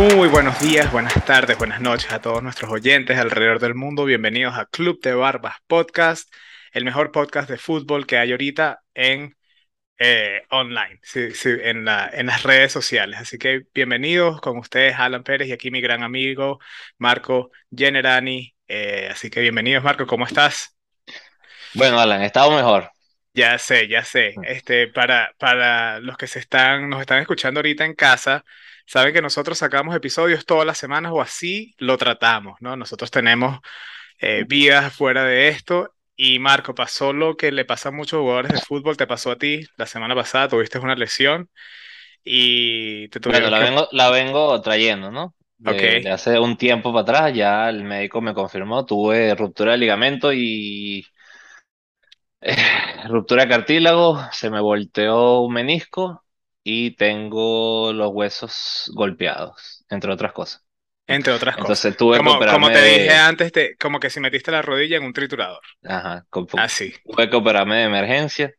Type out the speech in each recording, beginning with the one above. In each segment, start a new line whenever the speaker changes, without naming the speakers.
Muy buenos días, buenas tardes, buenas noches a todos nuestros oyentes alrededor del mundo. Bienvenidos a Club de Barbas Podcast, el mejor podcast de fútbol que hay ahorita en eh, online, sí, sí, en, la, en las redes sociales. Así que bienvenidos con ustedes, Alan Pérez, y aquí mi gran amigo Marco Generani. Eh, así que bienvenidos, Marco, ¿cómo estás?
Bueno, Alan, he estado mejor.
Ya sé, ya sé. Este, para, para los que se están, nos están escuchando ahorita en casa, saben que nosotros sacamos episodios todas las semanas o así lo tratamos, ¿no? Nosotros tenemos eh, vidas fuera de esto y Marco, pasó lo que le pasa a muchos jugadores de fútbol, te pasó a ti la semana pasada, tuviste una lesión y te
Bueno,
tuvieron
la
que...
vengo, la vengo trayendo, ¿no? De, de hace un tiempo para atrás, ya el médico me confirmó, tuve ruptura de ligamento y eh, ruptura de cartílago, se me volteó un menisco y tengo los huesos golpeados, entre otras cosas.
entre otras cosas.
Entonces tuve que
Como, como
operarme
te dije
de,
antes, te- como que si metiste la rodilla en un triturador.
ajá,
Así.
tuve que operarme de emergencia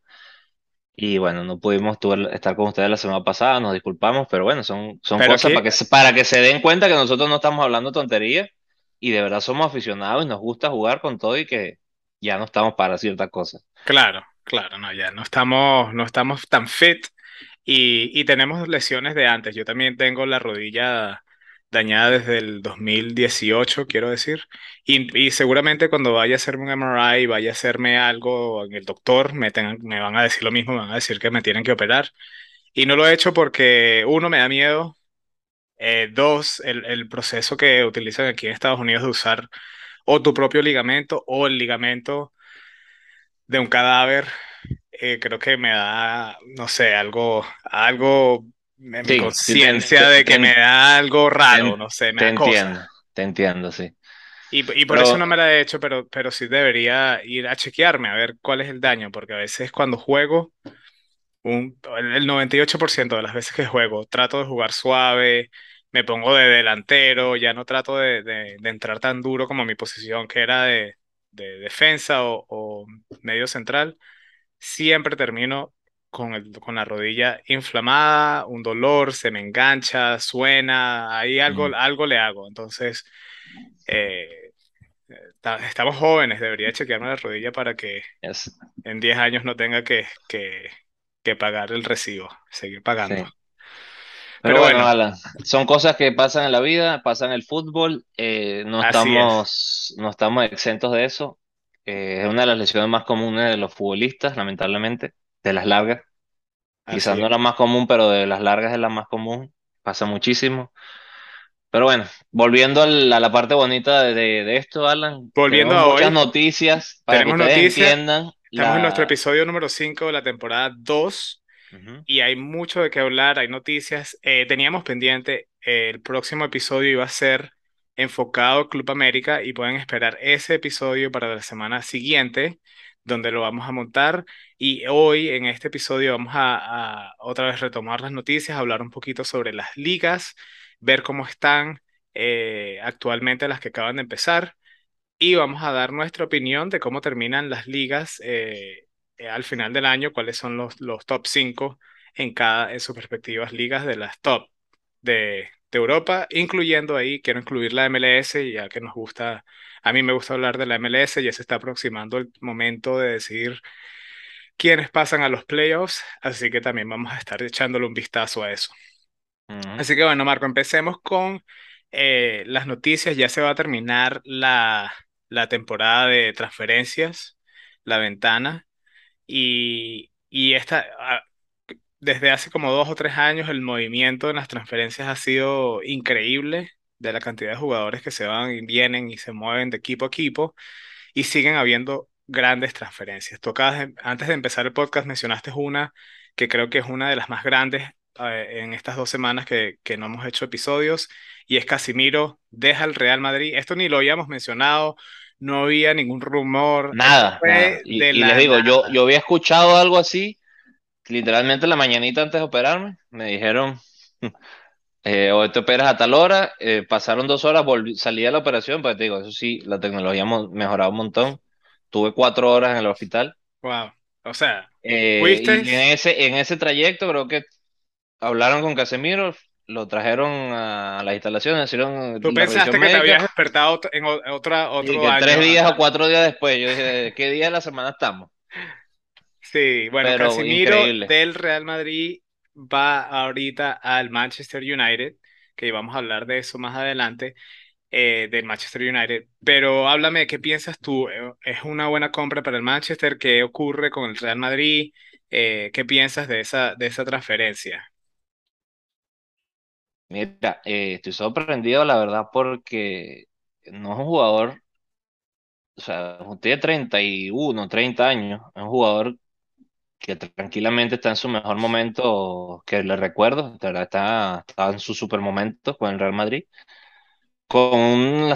y bueno, no pudimos estar con ustedes la semana pasada, nos disculpamos, pero bueno, son, son
Pero
cosas para que, para que se den cuenta que nosotros no estamos hablando tonterías y de verdad somos aficionados y nos gusta jugar con todo y que ya no estamos para ciertas cosas.
claro, claro, no, ya no estamos, no estamos tan fit y, y tenemos lesiones de antes. Yo también tengo la rodilla dañada desde el 2018, quiero decir, y, seguramente cuando vaya a hacerme un MRI, vaya a hacerme algo en el doctor, me, tengan- me van a decir lo mismo, me van a decir que me tienen que operar. Y no lo he hecho porque, uno, me da miedo, eh, dos, el, el proceso que utilizan aquí en Estados Unidos de usar o tu propio ligamento o el ligamento de un cadáver, eh, creo que me da, no sé, algo, algo en mi
Sí, te, te,
conciencia de
te
que me
en-
da algo
te
raro,
en-
no sé, me
te
da cosa.
entiendo, te entiendo, sí.
Y, y por eso no
Pero
me la he hecho, pero, pero sí debería ir a chequearme a ver cuál es el daño, porque a veces cuando juego, un, el el 98% de las veces que juego, trato de jugar suave, me pongo de delantero, ya no trato de, de- de entrar tan duro como mi posición que era de, de defensa o, o medio central siempre termino con, el- con la rodilla inflamada, un dolor, se me engancha, suena, ahí algo,
mm,
algo le hago. Entonces, eh, ta- estamos jóvenes, debería chequearme la rodilla para que en 10 años no tenga que, que, que pagar el recibo, seguir pagando.
sí. Pero
Pero
bueno,
bueno,
Alan, son cosas que pasan en la vida, pasan en el fútbol, eh, no
es,
estamos, no estamos exentos de eso. Eh, es una de las lesiones más comunes de los futbolistas, lamentablemente, de las largas. Quizás
así
no
es.
la más común, pero de las largas es la más común. Pasa muchísimo. Pero bueno, volviendo a la parte bonita de, de- de esto, Alan,
Volviendo a
muchas
hoy,
noticias para que
tenemos
ustedes
noticias,
entiendan
estamos en nuestro episodio número 5 de la temporada 2.
Ujú,
y hay mucho de qué hablar, hay noticias. Eh, teníamos pendiente, eh, el próximo episodio iba a ser enfocado Club América y pueden esperar ese episodio para la semana siguiente, donde lo vamos a montar. Y hoy en este episodio vamos a, a otra vez retomar las noticias, hablar un poquito sobre las ligas, ver cómo están eh, actualmente las que acaban de empezar y vamos a dar nuestra opinión de cómo terminan las ligas eh, al final del año, cuáles son los, los top 5 en cada, en sus respectivas ligas de las top de, de Europa, incluyendo ahí, quiero incluir la MLS, ya que nos gusta, a mí me gusta hablar de la MLS, ya se está aproximando el momento de decidir quiénes pasan a los playoffs, así que también vamos a estar echándole un vistazo a eso. Así que bueno, Marco, empecemos con eh, las noticias. Ya se va a terminar la, la temporada de transferencias, la ventana, y, y esta, ah, desde hace como dos o tres años el movimiento en las transferencias ha sido increíble de la cantidad de jugadores que se van y vienen y se mueven de equipo a equipo y siguen habiendo grandes transferencias. Tú acabas de- antes de empezar el podcast mencionaste una que creo que es una de las más grandes eh, en estas dos semanas que, que no hemos hecho episodios y es Casimiro deja el Real Madrid. Esto ni lo habíamos mencionado, no había ningún rumor,
Nada, nada. Y, les digo, yo, yo había escuchado algo así, literalmente la mañanita antes de operarme, me dijeron, eh, hoy te operas a tal hora, eh, pasaron dos horas, volví, salí de la operación, pues te digo, eso sí, la tecnología ha mejorado un montón. Tuve cuatro horas en el hospital.
Wow. O sea,
eh, y en ese, en ese trayecto creo que hablaron con Casemiro, lo trajeron a las instalaciones, hicieron
Tú pensaste que te habías
médica
despertado en otra,
y
otro
que tres
año
días o cuatro días después, yo dije, ¿qué día de la semana estamos?
Sí, bueno,
Pero
Casimiro
increíble.
del Real Madrid va ahorita al Manchester United, que vamos a hablar de eso más adelante, eh, del Manchester United. Pero háblame, ¿qué piensas tú? ¿Es una buena compra para el Manchester? ¿Qué ocurre con el Real Madrid? Eh, ¿qué piensas de esa, de esa transferencia?
Mira, eh, estoy sorprendido, la verdad, porque no es un jugador, o sea, tiene 31, 30 años, es un jugador que tranquilamente está en su mejor momento, que le recuerdo, de está, está en su super momento con el Real Madrid. Con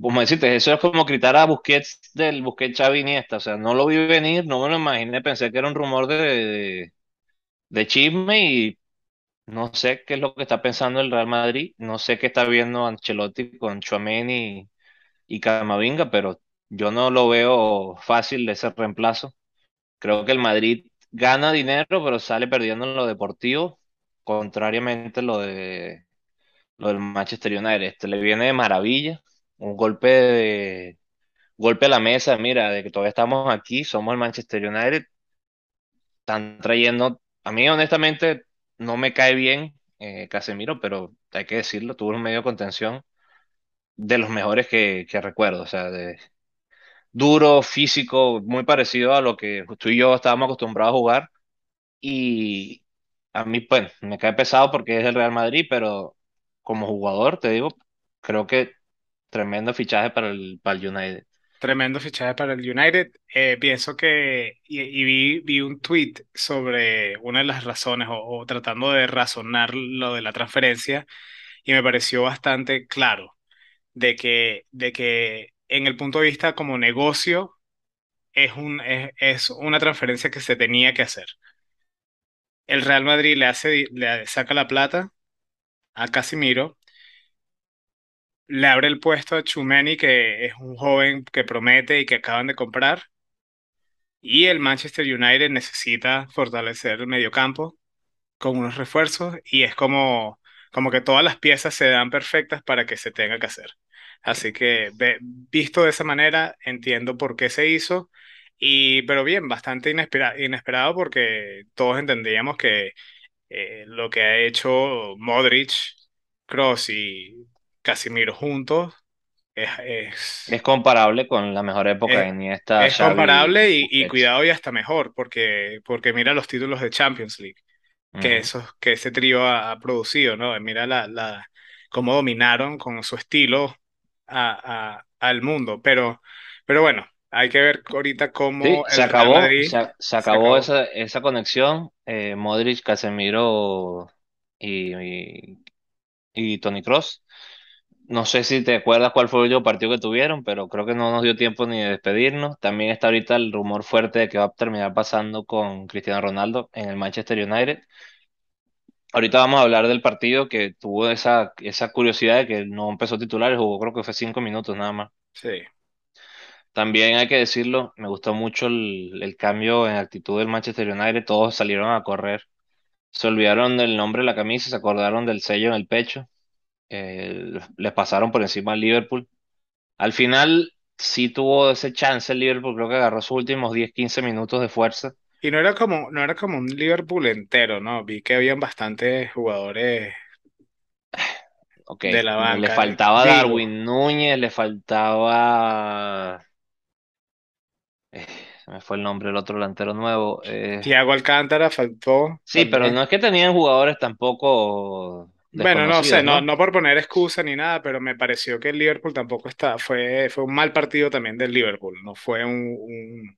como decirte, eso es como gritar a Busquets del Busquets Xavi o sea, no lo vi venir, no me lo imaginé, pensé que era un rumor de, de, de chisme y no sé qué es lo que está pensando el Real Madrid, no sé qué está viendo Ancelotti con Tchouaméni y, y Camavinga, pero yo no lo veo fácil ese reemplazo. Creo que el Madrid gana dinero, pero sale perdiendo en lo deportivo, contrariamente a lo de del Manchester United. Este le viene de maravilla, un golpe de golpe a la mesa, mira, de que todavía estamos aquí, somos el Manchester United, están trayendo, a mí honestamente no me cae bien eh, Casemiro, pero hay que decirlo, tuvo un medio de contención de los mejores que, que recuerdo, o sea, de duro, físico, muy parecido a lo que tú y yo estábamos acostumbrados a jugar Y a mí, pues, me cae pesado porque es el Real Madrid, pero como jugador, te digo, creo que tremendo fichaje para el, para el United.
Tremendo fichaje para el United. Eh, pienso que, y, y vi, vi un tweet sobre una de las razones, o, o tratando de razonar lo de la transferencia, y me pareció bastante claro de que, de que en el punto de vista como negocio es, un, es, es una transferencia que se tenía que hacer. El Real Madrid le hace, le saca la plata a Casimiro, le abre el puesto a Tchouaméni, que es un joven que promete y que acaban de comprar, y el Manchester United necesita fortalecer el mediocampo con unos refuerzos y es como, como que todas las piezas se dan perfectas para que se tenga que hacer. Así que ve- visto de esa manera, entiendo por qué se hizo, y, pero bien, bastante inespera- inesperado porque todos entendíamos que eh, lo que ha hecho Modric, Kroos y Casemiro juntos es,
Es
es,
comparable con la mejor época de
es,
Iniesta,
es
Xavi,
comparable y, y cuidado y hasta mejor porque, porque mira los títulos de Champions League que, esos, que ese trío ha, ha producido, ¿no? Mira la, la, cómo dominaron con su estilo a, a- al mundo. Pero, pero bueno, hay que ver ahorita
Sí,
cómo
se acabó,
Madrid
se, se
se
acabó esa, esa conexión. eh, Modric, Casemiro y, y, y Toni Kroos. No sé si te acuerdas cuál fue el último partido que tuvieron, pero creo que no nos dio tiempo ni de despedirnos. También está ahorita el rumor fuerte de que va a terminar pasando con Cristiano Ronaldo en el Manchester United. Ahorita vamos a hablar del partido que tuvo esa, esa curiosidad de que no empezó titular jugó creo que fue cinco minutos nada más.
Sí.
También hay que decirlo, me gustó mucho el, el cambio en actitud del Manchester United. Todos salieron a correr. Se olvidaron del nombre de la camisa, se acordaron del sello en el pecho. eh, les pasaron por encima al Liverpool. Al final sí tuvo ese chance el Liverpool, creo que agarró sus últimos 10 15 minutos de fuerza.
Y no era como, no era como un Liverpool entero, ¿no? Vi que habían bastantes jugadores
Ok,
de la
le
banca.
faltaba
Digo,
Darwin Núñez, le faltaba... eh, se me fue el nombre del otro delantero nuevo. eh,
Thiago Alcántara faltó
sí, pero
también.
no es que tenían jugadores tampoco
Bueno, no sé,
desconocidos,
no,
¿no?
no por poner excusa ni nada, pero me pareció que el Liverpool tampoco está, fue, fue un mal partido también del Liverpool, no fue un, un-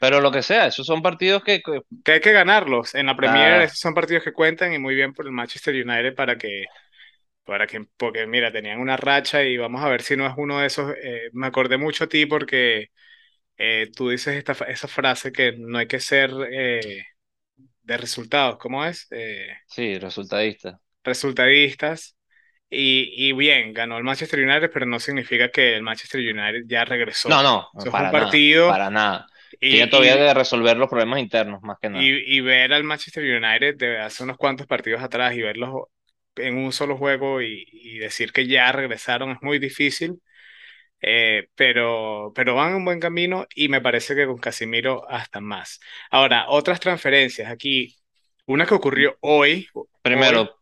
Pero lo que sea, esos son partidos que... que-
hay que ganarlos. En la Premier
ah,
esos son partidos que cuentan y muy bien por el Manchester United para que, para que, porque mira, tenían una racha y vamos a ver si no es uno de esos. eh, me acordé mucho a ti porque eh, tú dices esta, esa frase que no hay que ser eh, de resultados, ¿cómo es? Eh,
sí, resultadista.
resultadistas. Y, y bien, ganó el Manchester United, pero no significa que el Manchester United ya regresó.
No, no,
Eso es un
nada,
partido
para nada. Tiene todavía
y,
que resolver los problemas internos, más que nada.
y, y ver al Manchester United de hace unos cuantos partidos atrás y verlos en un solo juego y, y decir que ya regresaron es muy difícil. Eh, pero, pero van en buen camino y me parece que con Casimiro hasta más. Ahora, otras transferencias aquí, una que ocurrió hoy, hoy,
Primero,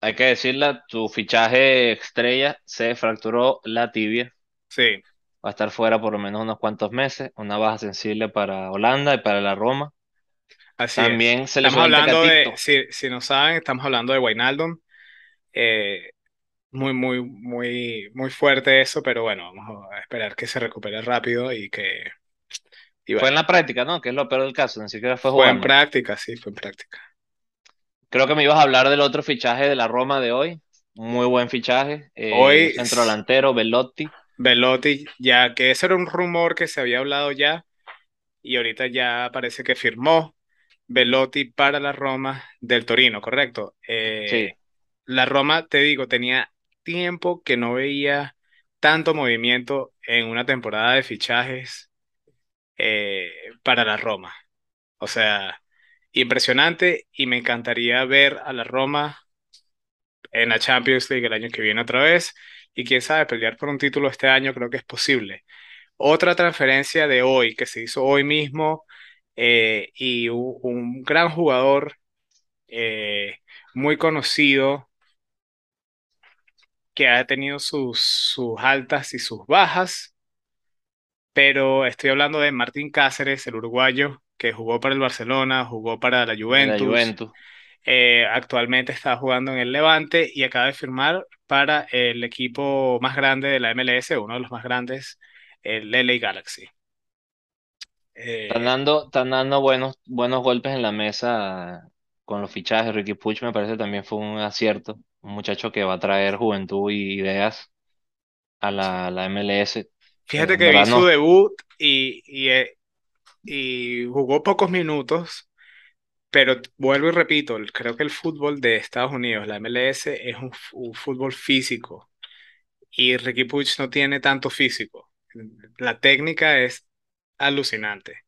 hay que decirla, tu fichaje estrella se fracturó la tibia.
sí,
Va a estar fuera por lo menos unos cuantos meses. Una baja sensible para Holanda y para la Roma.
así es.
También se
Estamos
lesionó el
hablando de, si, si no saben, estamos hablando de Wijnaldum. Eh, muy, muy, muy, muy fuerte eso, pero bueno, vamos a esperar que se recupere rápido y que, y
Fue en la práctica, ¿no? Que es lo peor del caso. Ni siquiera fue
fue en práctica, sí, fue en práctica.
Creo que me ibas a hablar del otro fichaje de la Roma de hoy. Muy buen fichaje. Eh,
Hoy,
centro delantero, Belotti.
Velotti, ya que ese era un rumor que se había hablado ya, y ahorita ya parece que firmó Velotti para la Roma del Torino, ¿correcto?
Sí,
Eh, la Roma, te digo, tenía tiempo que no veía tanto movimiento en una temporada de fichajes eh, para la Roma. O sea, impresionante y me encantaría ver a la Roma en la Champions League el año que viene otra vez y quién sabe, pelear por un título este año creo que es posible. Otra transferencia de hoy que se hizo hoy mismo eh, y un gran jugador eh, muy conocido que ha tenido sus, sus altas y sus bajas, pero estoy hablando de Martín Cáceres, el uruguayo, que jugó para el Barcelona, jugó para la
en la
Juventus,
Juventus.
Eh, actualmente está jugando en el Levante y acaba de firmar para el equipo más grande de la MLS, uno de los más grandes, el LA Galaxy.
Están
Eh,
dando, están dando buenos, buenos golpes en la mesa con los fichajes. Ricky Puig me parece también fue un acierto. Un muchacho que va a traer juventud y ideas a la, la MLS. Eh,
fíjate
en
que vi su debut y, y, eh, y jugó pocos minutos, pero vuelvo y repito, creo que el fútbol de Estados Unidos, la MLS, es un, fútbol físico y Ricky Puig no tiene tanto físico. La técnica es alucinante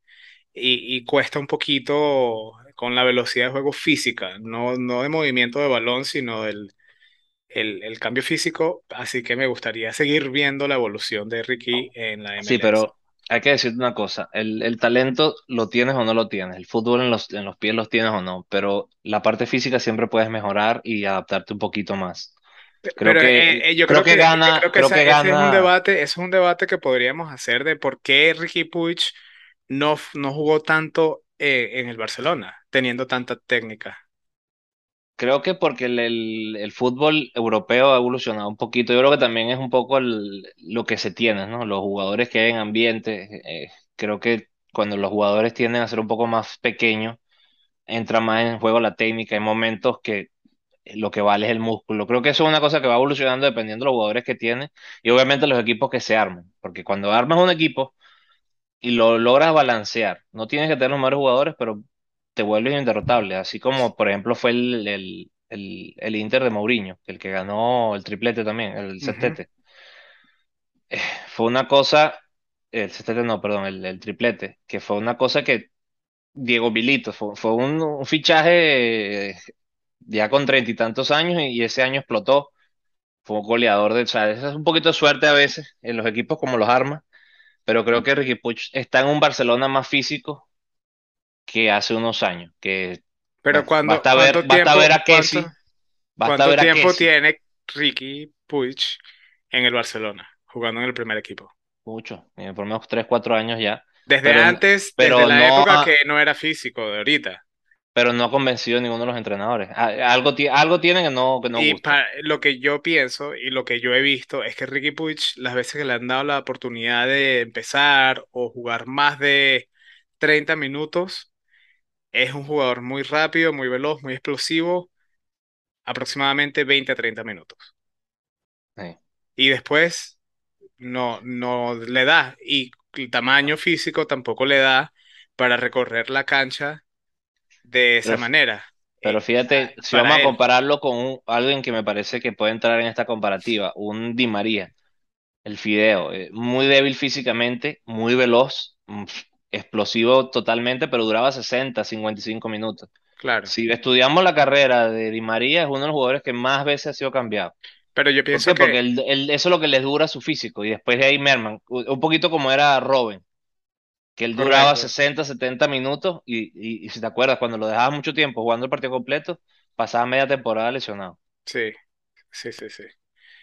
y, y cuesta un poquito con la velocidad de juego física, no, no de movimiento de balón, sino del el, el cambio físico, así que me gustaría seguir viendo la evolución de Ricky en la
Sí,
MLS.
pero hay que decirte una cosa. El, el talento lo tienes o no lo tienes. El fútbol en los, en los pies los tienes o no. Pero la parte física siempre puedes mejorar y adaptarte un poquito más. Creo
Pero
que,
eh, yo creo
creo que gana,
creo que
creo
esa-
que
ese es un
gana.
debate, ese es un debate que podríamos hacer de por qué Ricky Puig no, no jugó tanto eh, en el Barcelona, teniendo tanta técnica.
Creo que porque el, el- fútbol europeo ha evolucionado un poquito. Yo creo que también es un poco lo que se tiene, ¿no? Los jugadores que hay en ambiente. eh, creo que cuando los jugadores tienden a ser un poco más pequeños, entra más en juego la técnica. Hay momentos que lo que vale es el músculo. Creo que eso es una cosa que va evolucionando dependiendo de los jugadores que tiene y obviamente los equipos que se armen. Porque cuando armas un equipo y lo logras balancear. No tienes que tener los mejores jugadores, pero te vuelves inderrotable. Así como, por ejemplo, fue el, el, el, el Inter de Mourinho, el que ganó el triplete también, el sextete. Fue una cosa, el sextete no, perdón, el, triplete, que fue una cosa que Diego Milito, fue, fue un, un fichaje eh, ya con treinta y tantos años y, y ese año explotó. Fue un goleador de, o sea, es un poquito de suerte a veces en los equipos como los armas, pero creo que Ricky Puig está en un Barcelona más físico que hace unos años, que
Pero
bueno,
cuando,
basta ver,
¿cuánto
basta ver
tiempo,
a
cuánto,
Kessi, basta
cuánto
ver a
tiempo
Kessi,
tiene Ricky Puig en el Barcelona, jugando en el primer equipo?
mucho, eh, por lo menos 3 4 años ya,
Desde
pero,
antes, desde
pero
la
no,
época que no era físico de ahorita.
pero no ha convencido a ninguno de los entrenadores. A- Algo, algo tienen que no, que no
Y
gusta.
lo que yo pienso y lo que yo he visto es que Ricky Puig, las veces que le han dado la oportunidad de empezar o jugar más de 30 minutos, es un jugador muy rápido, muy veloz, muy explosivo, aproximadamente 20 a 30 minutos.
Sí.
Y después no, no le da. Y el tamaño físico tampoco le da para recorrer la cancha de esa
Pero,
manera.
pero
eh,
fíjate,
a-
si vamos a compararlo con un- alguien que me parece que puede entrar en esta comparativa, un Di María, el Fideo, eh, muy débil físicamente, muy veloz, mm, explosivo totalmente, pero duraba 60, 55 minutos.
claro.
Si estudiamos la carrera de Di María, es uno de los jugadores que más veces ha sido cambiado.
Pero yo
¿Por
pienso
qué?
que,
Porque el- el- eso es lo que les dura su físico. Y después de ahí merman. Un poquito como era Robin, que él duraba
correcto,
60, 70 minutos. Y, y- y si te acuerdas, cuando lo dejabas mucho tiempo jugando el partido completo, pasaba media temporada lesionado.
sí, sí, sí, sí.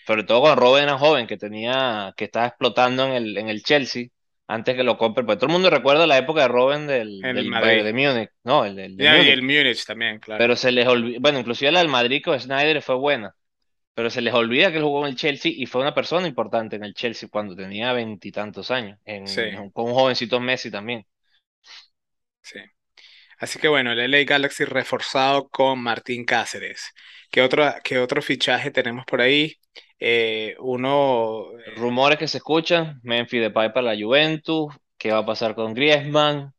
Sobre todo cuando Robin era joven, que tenía, que estaba explotando en el, en el Chelsea antes que lo compre. Pues todo el mundo recuerda la época de Robin del,
el
del. Bayern de Múnich. No, el, del de
y el Múnich también, claro.
Pero se les olvida, bueno, inclusive la del Madrid con Snyder fue buena, pero se les olvida que él jugó en el Chelsea y fue una persona importante en el Chelsea cuando tenía veintitantos años,
Sí,
en, con un jovencito Messi también.
sí. Así que bueno, el LA Galaxy reforzado con Martín Cáceres. ¿Qué otro, qué otro fichaje tenemos por ahí? Eh, uno, eh,
Rumores que se escuchan, Memphis Depay para la Juventus, qué va a pasar con Griezmann,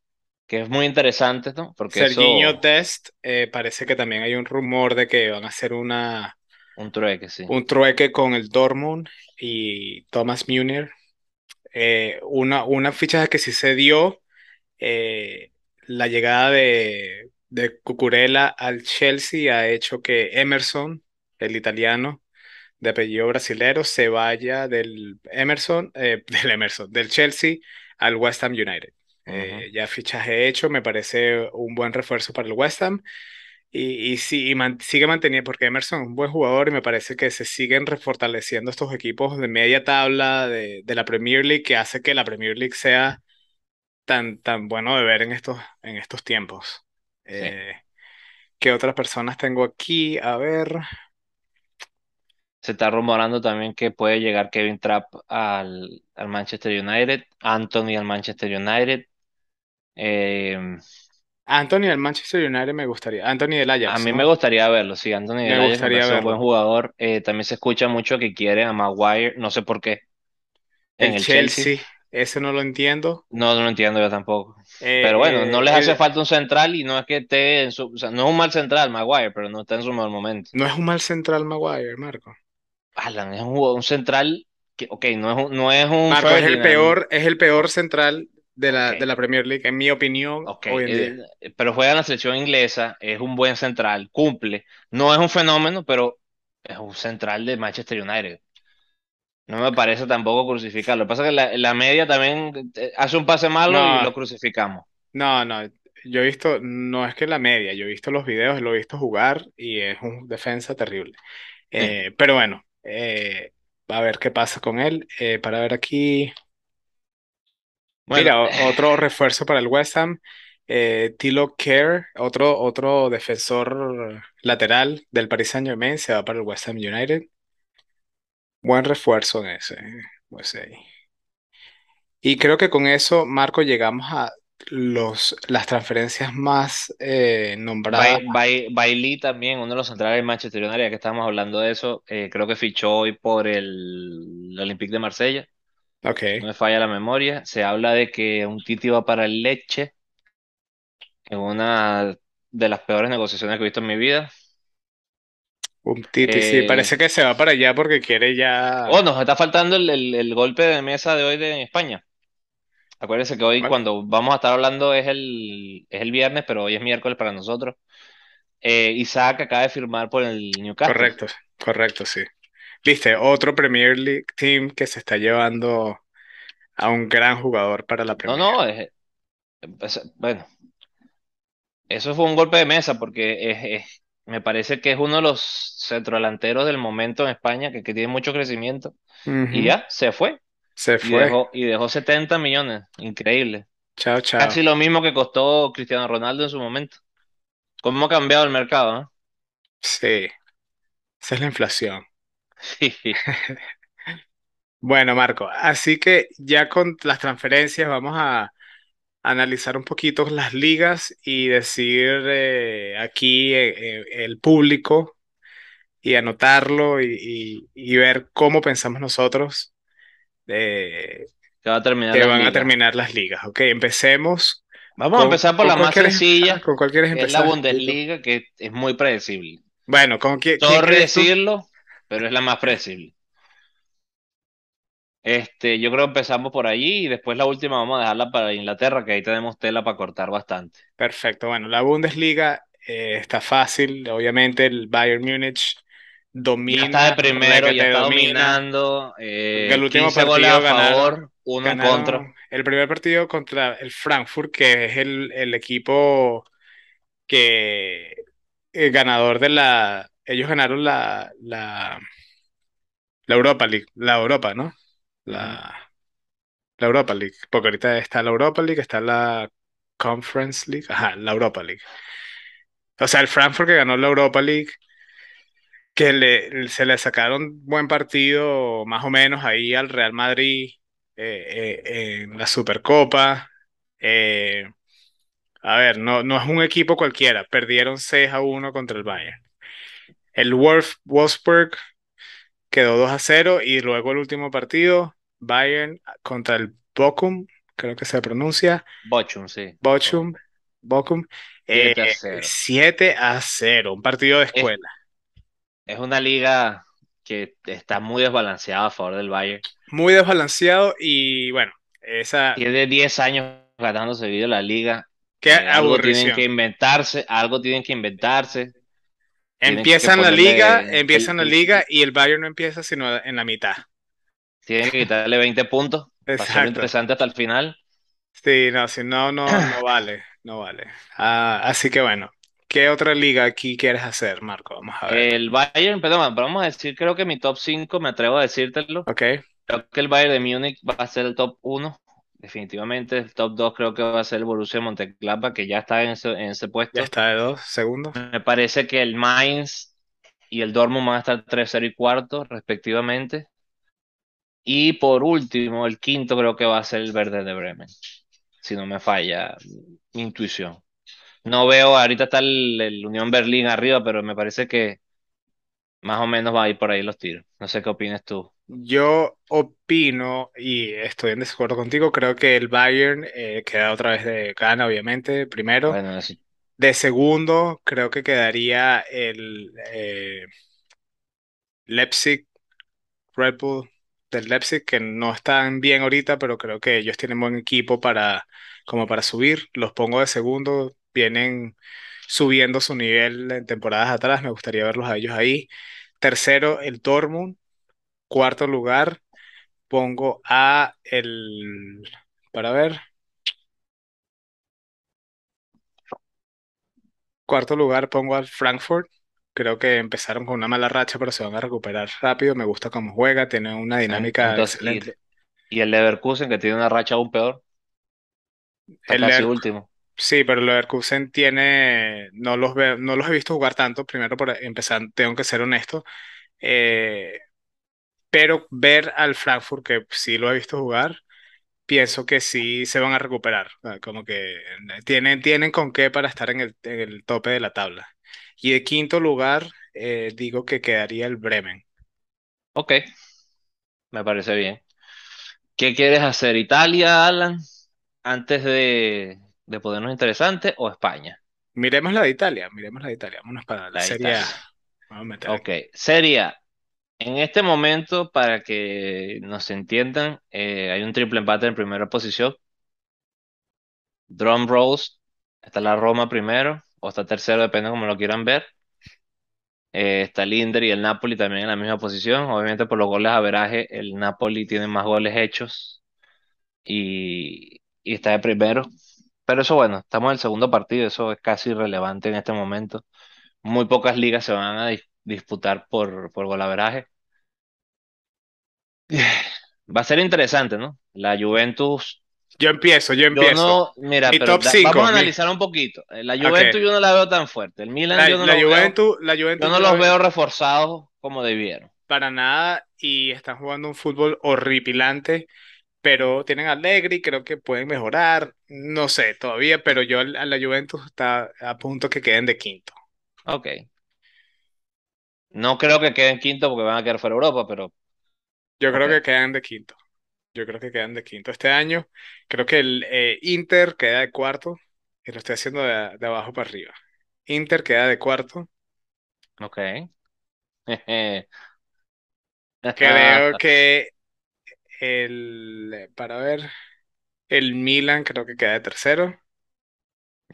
que es muy interesante, ¿no? Porque
Serginho
eso,
Dest, eh, parece que también hay un rumor de que van a hacer una,
un trueque, sí.
un trueque con el Dortmund y Thomas Müller. Eh, una, una fichaje que sí se dio, eh, la llegada de, de Cucurella al Chelsea ha hecho que Emerson, el italiano de apellido brasilero, se vaya del Emerson, eh, del Emerson, del Chelsea al West Ham United.
Ujú.
Eh, ya fichaje hecho, me parece un buen refuerzo para el West Ham. Y, y sí, y man- sigue manteniendo, porque Emerson es un buen jugador y me parece que se siguen refortaleciendo estos equipos de media tabla de, de la Premier League, que hace que la Premier League sea tan, tan bueno de ver en estos, en estos tiempos.
Sí.
Eh, ¿qué otras personas tengo aquí? A ver,
Se está rumorando también que puede llegar Kevin Trapp al, al Manchester United, Anthony al Manchester United. Eh,
Anthony del Manchester United me gustaría, Anthony del
A
Ajax,
mí me gustaría verlo, sí, Anthony
Me
del Ajax me parece un buen jugador. Eh, también se escucha mucho que quieren a Maguire, no sé por qué, en
El
el Chelsea.
Chelsea, ese no lo entiendo.
No, no lo entiendo yo tampoco. Pero bueno, no
Eh,
les hace falta un central y no es que esté en su, o sea, no es un mal central, Maguire, pero no está en su mejor momento.
no es un mal central Maguire, Marco.
Alan es un, central que, ok, no es un, no es un
Marco es el peor, es el peor central de la, de la Premier League, en mi opinión,
ok,
hoy en día.
eh, pero juega en la selección inglesa, es un buen central, cumple. No es un fenómeno, pero es un central de Manchester United. No me parece tampoco crucificarlo. Lo que pasa es que la, la media también eh, hace un pase malo y
No,
lo crucificamos.
no, no. Yo he visto, no es que la media, yo he visto los videos, lo he visto jugar y es un defensa terrible.
Sí.
Eh, pero bueno, eh, a ver qué pasa con él. Eh, para ver aquí.
Bueno,
Mira, otro refuerzo para el West Ham, eh, Thilo Kerr, otro, otro defensor lateral del Paris Saint-Germain, se va para el West Ham United. Buen refuerzo en ese, pues, ahí. Y creo que con eso, Marco, llegamos a los, las transferencias más eh, nombradas.
Bai- Bai- Bailey también, uno de los centrales del Manchester United, ya que estábamos hablando de eso, eh, creo que fichó hoy por el Olympique de Marsella,
Ok,
no me falla la memoria. Se habla de que un Titi va para el Lecce, en una de las peores negociaciones que he visto en mi vida.
Un Titi, sí,
Eh,
parece que se va para allá porque quiere ya.
oh, nos está faltando el, el- el golpe de mesa de hoy de en España. Acuérdense que hoy
Bueno,
cuando vamos a estar hablando es el, es el viernes, pero hoy es miércoles para nosotros. Eh, Isaac acaba de firmar por el Newcastle.
correcto, correcto, sí. Viste, otro Premier League team que se está llevando a un gran jugador para la
No,
Premier.
no, es- es- bueno, eso fue un golpe de mesa porque es- me parece que es uno de los centrodelanteros del momento en España que, que tiene mucho crecimiento y ya se fue
Se
y
fue.
dejó, y dejó 70 millones, increíble.
Chao, chao.
Casi lo mismo que costó Cristiano Ronaldo en su momento. ¿Cómo ha cambiado el mercado, eh?
Sí, esa es la inflación.
Sí.
Bueno, Marco, así que ya con las transferencias vamos a analizar un poquito las ligas y decir eh, aquí eh, eh, el público y anotarlo y, y- y ver cómo pensamos nosotros eh,
Que va a terminar
que van a terminar las ligas. Ok, empecemos
Vamos a empezar por la más
empezar,
sencilla,
con cuál quieres
que es la
empezar.
Bundesliga, que es muy predecible.
Bueno, ¿con quién, quién
Sorry
tú?
decirlo, pero es la más predecible. Este, yo creo que empezamos por allí y después la última vamos a dejarla para Inglaterra, que ahí tenemos tela para cortar bastante.
Perfecto. Bueno, la Bundesliga eh, está fácil. Obviamente el Bayern Múnich
Ya está de
domina,
primero, ya está
domina.
dominando.
El
eh,
último
15 goles
partido
a
ganaron,
favor, uno en contra.
el primer partido contra el Frankfurt, que es el, el equipo que el ganador de la, ellos ganaron la, la, la Europa League, la Europa, ¿no? La, la Europa League, porque ahorita está la Europa League, está la Conference League, ajá, la Europa League. O sea, el Frankfurt que ganó la Europa League, que le, se le sacaron buen partido más o menos ahí al Real Madrid eh, eh, en la Supercopa. Eh, a ver, no, no es un equipo cualquiera, perdieron 6 a uno contra el Bayern. El Wolf, Wolfsburg quedó 2 a cero y luego el último partido, Bayern contra el Bochum, creo que se pronuncia,
Bochum, sí.
Bochum, Bochum, eh,
7 a 0.
7 a cero, un partido de
Es,
escuela.
es una liga que está muy desbalanceada a favor del Bayern.
Muy desbalanceado y bueno, esa,
Tiene 10 años ganando seguido la liga.
qué
Eh, algo tienen que inventarse, algo tienen que inventarse.
Empiezan la liga, empiezan la liga y el Bayern no empieza sino en la mitad.
tienen que quitarle 20 puntos
Exacto.
interesante hasta el final.
Sí, no, si no, no, no vale, no vale. Ah, así que bueno, ¿qué otra liga aquí quieres hacer, Marco? Vamos a ver.
El Bayern, perdón, vamos a decir, creo que mi top 5, me atrevo a decírtelo.
Ok,
Creo que el Bayern de Múnich va a ser el top 1, definitivamente. El top 2 creo que va a ser el Borussia Mönchengladbach, que ya está en ese, en ese
ya
puesto.
está de dos segundos.
Me parece que el Mainz y el Dortmund van a estar tercero y cuarto, respectivamente. Y por último, el quinto creo que va a ser el Verde de Bremen, si no me falla mi intuición. No veo, ahorita está el, el Unión Berlín arriba, pero me parece que más o menos va a ir por ahí los tiros. No sé qué opinas tú.
Yo opino, y estoy en desacuerdo contigo, creo que el Bayern eh, queda otra vez de gana, obviamente, primero.
Bueno,
De segundo, creo que quedaría el eh, Leipzig, Red Bull del Leipzig, que no están bien ahorita, pero creo que ellos tienen buen equipo para, como para subir. Los pongo de segundo, vienen subiendo su nivel en temporadas atrás, me gustaría verlos a ellos ahí. Tercero, el Dortmund. Cuarto lugar, pongo a el, para ver, cuarto lugar pongo al Frankfurt. Creo que empezaron con una mala racha, pero se van a recuperar rápido. Me gusta cómo juega, tiene una dinámica
entonces, y, el Leverkusen, que tiene una racha aún peor, está
El
casi
Lever-
último.
sí, pero el Leverkusen tiene, no los veo, no los he visto jugar tanto. Primero, por empezar, tengo que ser honesto. Eh, pero ver al Frankfurt, que sí lo he visto jugar, pienso que sí se van a recuperar. Como que tienen, tienen con qué para estar en el, en el tope de la tabla. Y de quinto lugar, eh, digo que quedaría el Bremen.
Ok, me parece bien. ¿Qué quieres hacer? ¿Italia, Alan, antes de, de ponernos interesante o España?
Miremos la de Italia, miremos la de Italia. Vámonos para la
La
Serie A.
Italia.
Vamos a meter
Ok,
aquí.
Serie A. En este momento, para que nos entiendan, eh, hay un triple empate en primera posición. Drum rolls, está la Roma primero, o está tercero, depende como lo quieran ver. Eh, está el Inter y el Napoli también en la misma posición. Obviamente por los goles a averaje, el Napoli tiene más goles hechos y, y está de primero. Pero eso bueno, estamos en el segundo partido, eso es casi irrelevante en este momento. Muy pocas ligas se van a disputar por, por golaveraje. Va a ser interesante, ¿no? La Juventus,
Yo empiezo, yo
yo
empiezo.
no, mira,
Mi
pero
top
da-
5.
vamos a analizar un poquito. Eh, La Juventus yo no la veo tan fuerte. El Milan
La,
yo no
la
lo veo,
Juventus, la
yo
Juventus
no
yo la
los
veo
veo reforzados como debieron.
para nada y están jugando un fútbol horripilante, pero tienen a Allegri, creo que pueden mejorar, no sé todavía, pero yo a la Juventus está a punto que queden de quinto.
Ok. No creo que queden quinto porque van a quedar fuera de Europa, pero
Yo creo que quedan de quinto. Yo creo que quedan de quinto este año. Creo que el eh, Inter queda de cuarto y lo estoy haciendo de, de abajo para arriba. Inter queda de cuarto.
Ok.
Creo que el, para ver, el Milan creo que queda de tercero.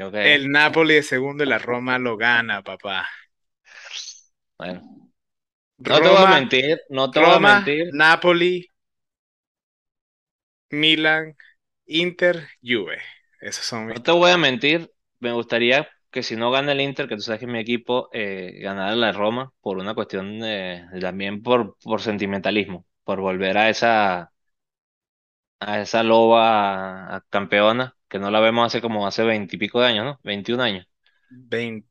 Ok.
El Napoli de segundo y la Roma lo gana, papá.
Bueno, no te voy a mentir, no te voy a mentir,
Napoli, Milan, Inter, Juve. Esos son mis
no te voy a mentir. Me gustaría que si no gana el Inter, que tú sabes que mi equipo, eh, ganara la Roma por una cuestión de, también por, por sentimentalismo, por volver a esa, a esa loba a- campeona, que no la vemos hace como hace veintipico de años, ¿no? 21 años.
20,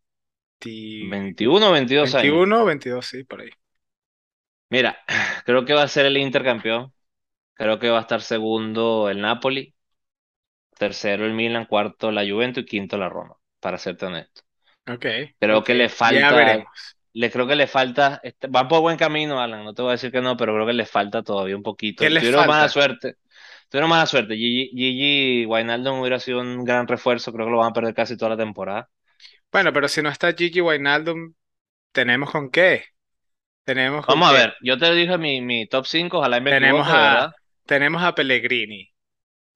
21 o 22 años.
21 o 22, sí, por ahí.
Mira, creo que va a ser el Inter campeón. Creo que va a estar segundo el Napoli, tercero el Milan, cuarto la Juventus y quinto la Roma, para serte honesto.
Ok,
Creo que le
Ya
falta,
veremos.
le creo que le falta, este, van por buen camino, Alan, no te voy a decir que no, pero creo que le falta todavía un
¿Qué
poquito.
les
Tuvieron mala suerte, tuvieron mala suerte. Gigi, Gigi Wijnaldum hubiera sido un gran refuerzo, creo que lo van a perder casi toda la temporada.
Bueno, pero si no está Gigi Wijnaldum, ¿tenemos con qué? Tenemos con
Vamos a ver, yo te dije mi, mi top 5, ojalá me
Tenemos
equivoque, de
a,
verdad.
tenemos a Pellegrini.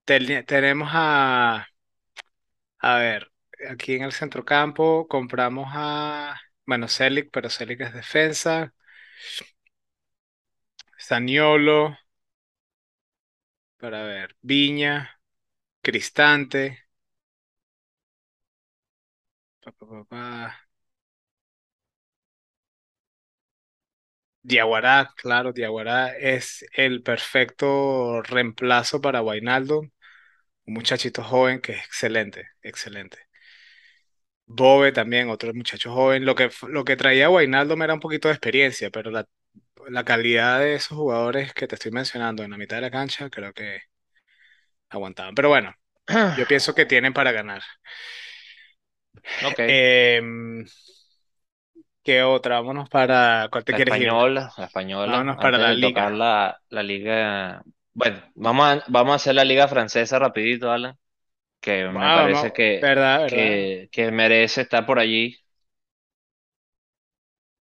Ten- tenemos a, a ver, aquí en el centrocampo compramos a, bueno, Celic, pero Celic es defensa. Zaniolo, para ver, Viña, Cristante. Pa, pa, pa, pa. Diaguará, claro, Diaguará es el perfecto reemplazo para Wijnaldum, un muchachito joven que es excelente, excelente. Bobe también, otro muchacho joven. Lo que, lo que traía Wijnaldum era un poquito de experiencia, pero la, la calidad de esos jugadores que te estoy mencionando en la mitad de la cancha, creo que aguantaban. Pero bueno, yo pienso que tienen para ganar.
Ok,
Em, ¿qué otra? Vámonos para... ¿Cuál te
la
quieres ir?
española, la española,
Vámonos para la
de tocar
liga.
la, la liga, bueno, vamos a, vamos a hacer la liga francesa rapidito, Alan, que me
Ah,
parece
vamos,
que,
verdad, verdad.
que, que merece estar por allí.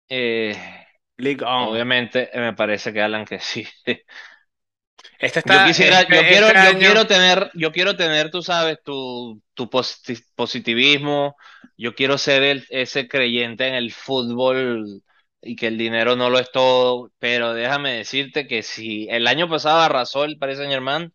Eh,
League On.
obviamente, eh, me parece que Alan que sí.
Este
Yo
está,
quisiera, yo
este,
quiero,
este
yo
año,
quiero tener, yo quiero tener, tú sabes, tu, tu posi- positivismo. Yo quiero ser el, ese creyente en el fútbol y que el dinero no lo es todo. Pero déjame decirte que si el año pasado arrasó el Paris Saint-Germain,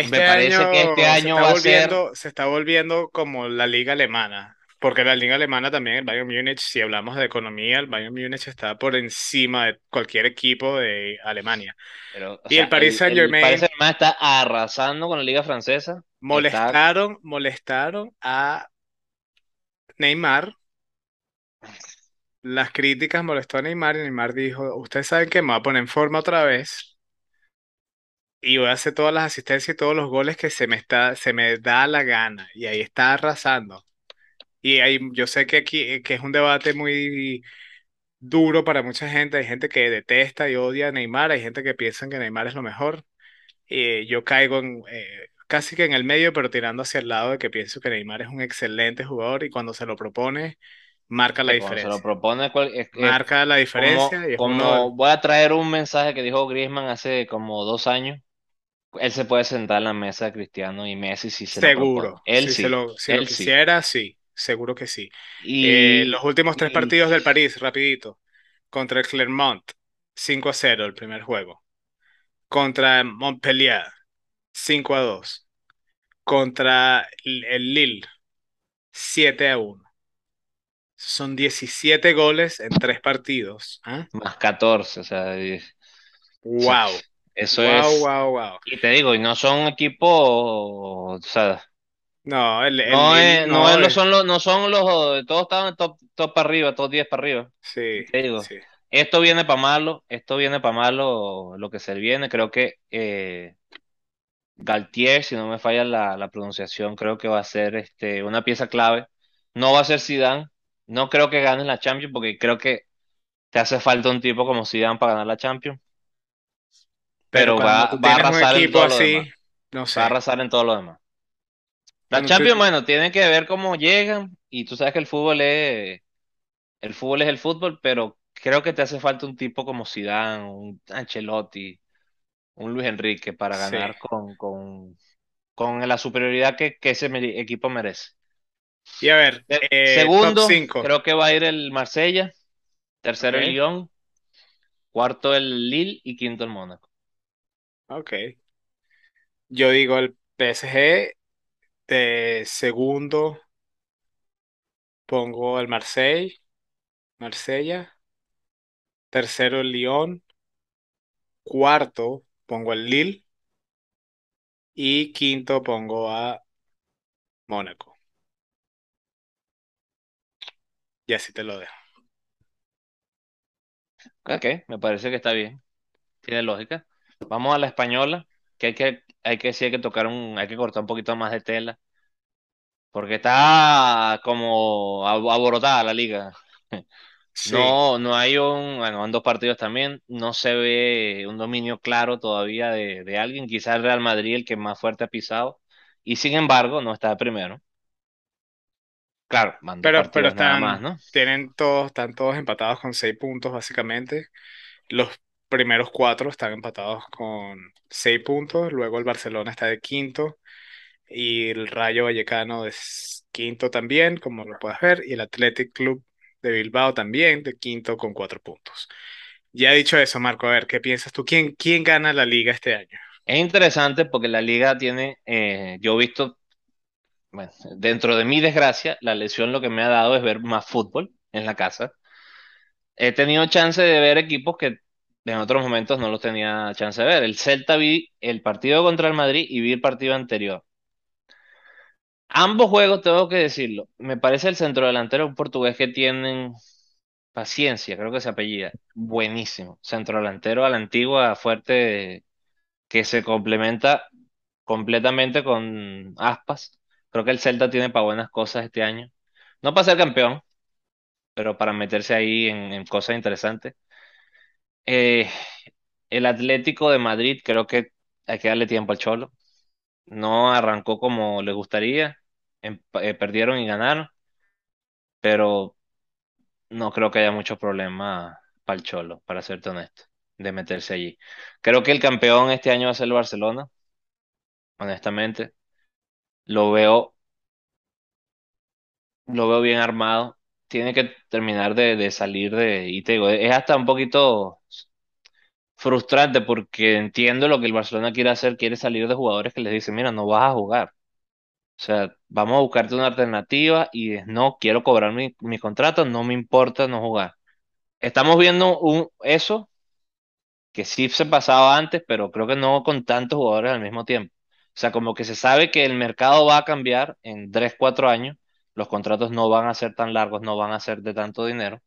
me
este
parece que este
año se
año
está
va a ser,
se está volviendo como la liga alemana. Porque la liga alemana también, el Bayern Múnich, si hablamos de economía, el Bayern Múnich está por encima de cualquier equipo de Alemania.
pero, o
Y el Paris
el, el Paris
Saint-Germain
Saint-Germain está arrasando con la liga francesa. Está,
molestaron, molestaron a Neymar. Las críticas molestó a Neymar y Neymar dijo, ustedes saben que me voy a poner en forma otra vez y voy a hacer todas las asistencias y todos los goles que se me está, se me da la gana. Y ahí está arrasando. Y ahí, yo sé que aquí eh, que es un debate muy duro para mucha gente. Hay gente que detesta y odia a Neymar, hay gente que piensa que Neymar es lo mejor. Y yo caigo en, eh, casi que en el medio, pero tirando hacia el lado de que pienso que Neymar es un excelente jugador y cuando se lo propone, marca la
eh, cuando se lo
diferencia.
propone, cual- es,
Marca la
como,
diferencia y es uno,
como voy a traer un mensaje que dijo Griezmann hace como dos años. Él se puede sentar en la mesa de Cristiano y Messi si se lo propone.
seguro,
Él
si se
sí,
lo, si lo
él sí.
quisiera, sí, seguro que sí. Eh, los
Y,
últimos tres
y
partidos del París, rapidito, contra el Clermont, 5 a 0 el primer juego. Contra Montpellier, 5 a 2. Contra el Lille, 7 a 1. Son 17 goles en tres partidos. ¿ah?
más 14, o sea, y- o sea,
Wow,
eso
wow,
es.
wow, wow.
Y te digo, y no son equipos, o sea,
No, el, el
no no es,
no es.
son los, no son los, todos estaban top, top para arriba, top 10 para arriba.
Sí,
te digo,
sí.
esto viene para malo, esto viene para malo, lo que se viene, creo que eh, Galtier, si no me falla la, la pronunciación, creo que va a ser este, una pieza clave. No va a ser Zidane, no creo que gane la Champions, porque creo que te hace falta un tipo como Zidane para ganar la Champions,
Pero
va, va a arrasar en todo lo demás.
así,
Va a arrasar en todo lo demás. La Champions, bueno, tiene que ver cómo llegan, y tú sabes que el fútbol es, el fútbol es el fútbol, pero creo que te hace falta un tipo como Zidane, un Ancelotti, un Luis Enrique para
sí.
ganar con, con, con la superioridad que, que ese equipo merece.
Y a ver, eh, top
segundo,
5.
creo que va a ir el Marsella. Tercero el Lyon. Cuarto el Lille y quinto el Mónaco.
ok. Yo digo el PSG, de segundo pongo el Marseille, Marsella, tercero el Lyon, cuarto pongo el Lille y quinto pongo a Mónaco. Y así te lo dejo.
Ok, me parece que está bien. Tiene lógica. Vamos a la española, que hay que, hay que sí hay que tocar un, hay que cortar un poquito más de tela, porque está como ab- aborotada la liga.
Sí,
No, no hay un, bueno, en dos partidos también, no se ve un dominio claro todavía de, de alguien, quizás el Real Madrid el que más fuerte ha pisado, y sin embargo no está de primero. Claro, van dos
pero, pero
nada más,
están,
¿no?
tienen todos, están todos empatados con seis puntos, básicamente. Los primeros cuatro están empatados con seis puntos. Luego el Barcelona está de quinto y el Rayo Vallecano de s- quinto también, como lo puedes ver. Y el Athletic Club de Bilbao también de quinto con cuatro puntos. Ya dicho eso, Marco, a ver, ¿qué piensas tú? ¿Quién, quién gana la liga este año?
Es interesante porque la liga tiene, eh, yo he visto, bueno, dentro de mi desgracia, la lesión lo que me ha dado es ver más fútbol en la casa. He tenido chance de ver equipos que en otros momentos no los tenía chance de ver. El Celta vi el partido contra el Madrid y vi el partido anterior. Ambos juegos, tengo que decirlo, me parece el centrodelantero un portugués que tienen paciencia, creo que se apellida, buenísimo. Centrodelantero a la antigua, fuerte, que se complementa completamente con Aspas. Creo que el Celta tiene para buenas cosas este año. No para ser campeón, pero para meterse ahí en, en cosas interesantes. Eh, el Atlético de Madrid, creo que hay que darle tiempo al Cholo. No arrancó como le gustaría. Em- eh, perdieron y ganaron, pero no creo que haya mucho problema para el Cholo, para serte honesto, de meterse allí. Creo que el campeón este año va a ser el Barcelona, honestamente. Lo veo, lo veo bien armado. Tiene que terminar de, salir de... Y te digo, es hasta un poquito frustrante porque entiendo lo que el Barcelona quiere hacer, quiere salir de jugadores que les dicen, mira, no vas a jugar. O sea, vamos a buscarte una alternativa y no, quiero cobrar mi, mi contrato, no me importa no jugar. Estamos viendo un, eso que sí se pasaba antes, pero creo que no con tantos jugadores al mismo tiempo. O sea, como que se sabe que el mercado va a cambiar en 3 4 años, los contratos no van a ser tan largos, no van a ser de tanto dinero,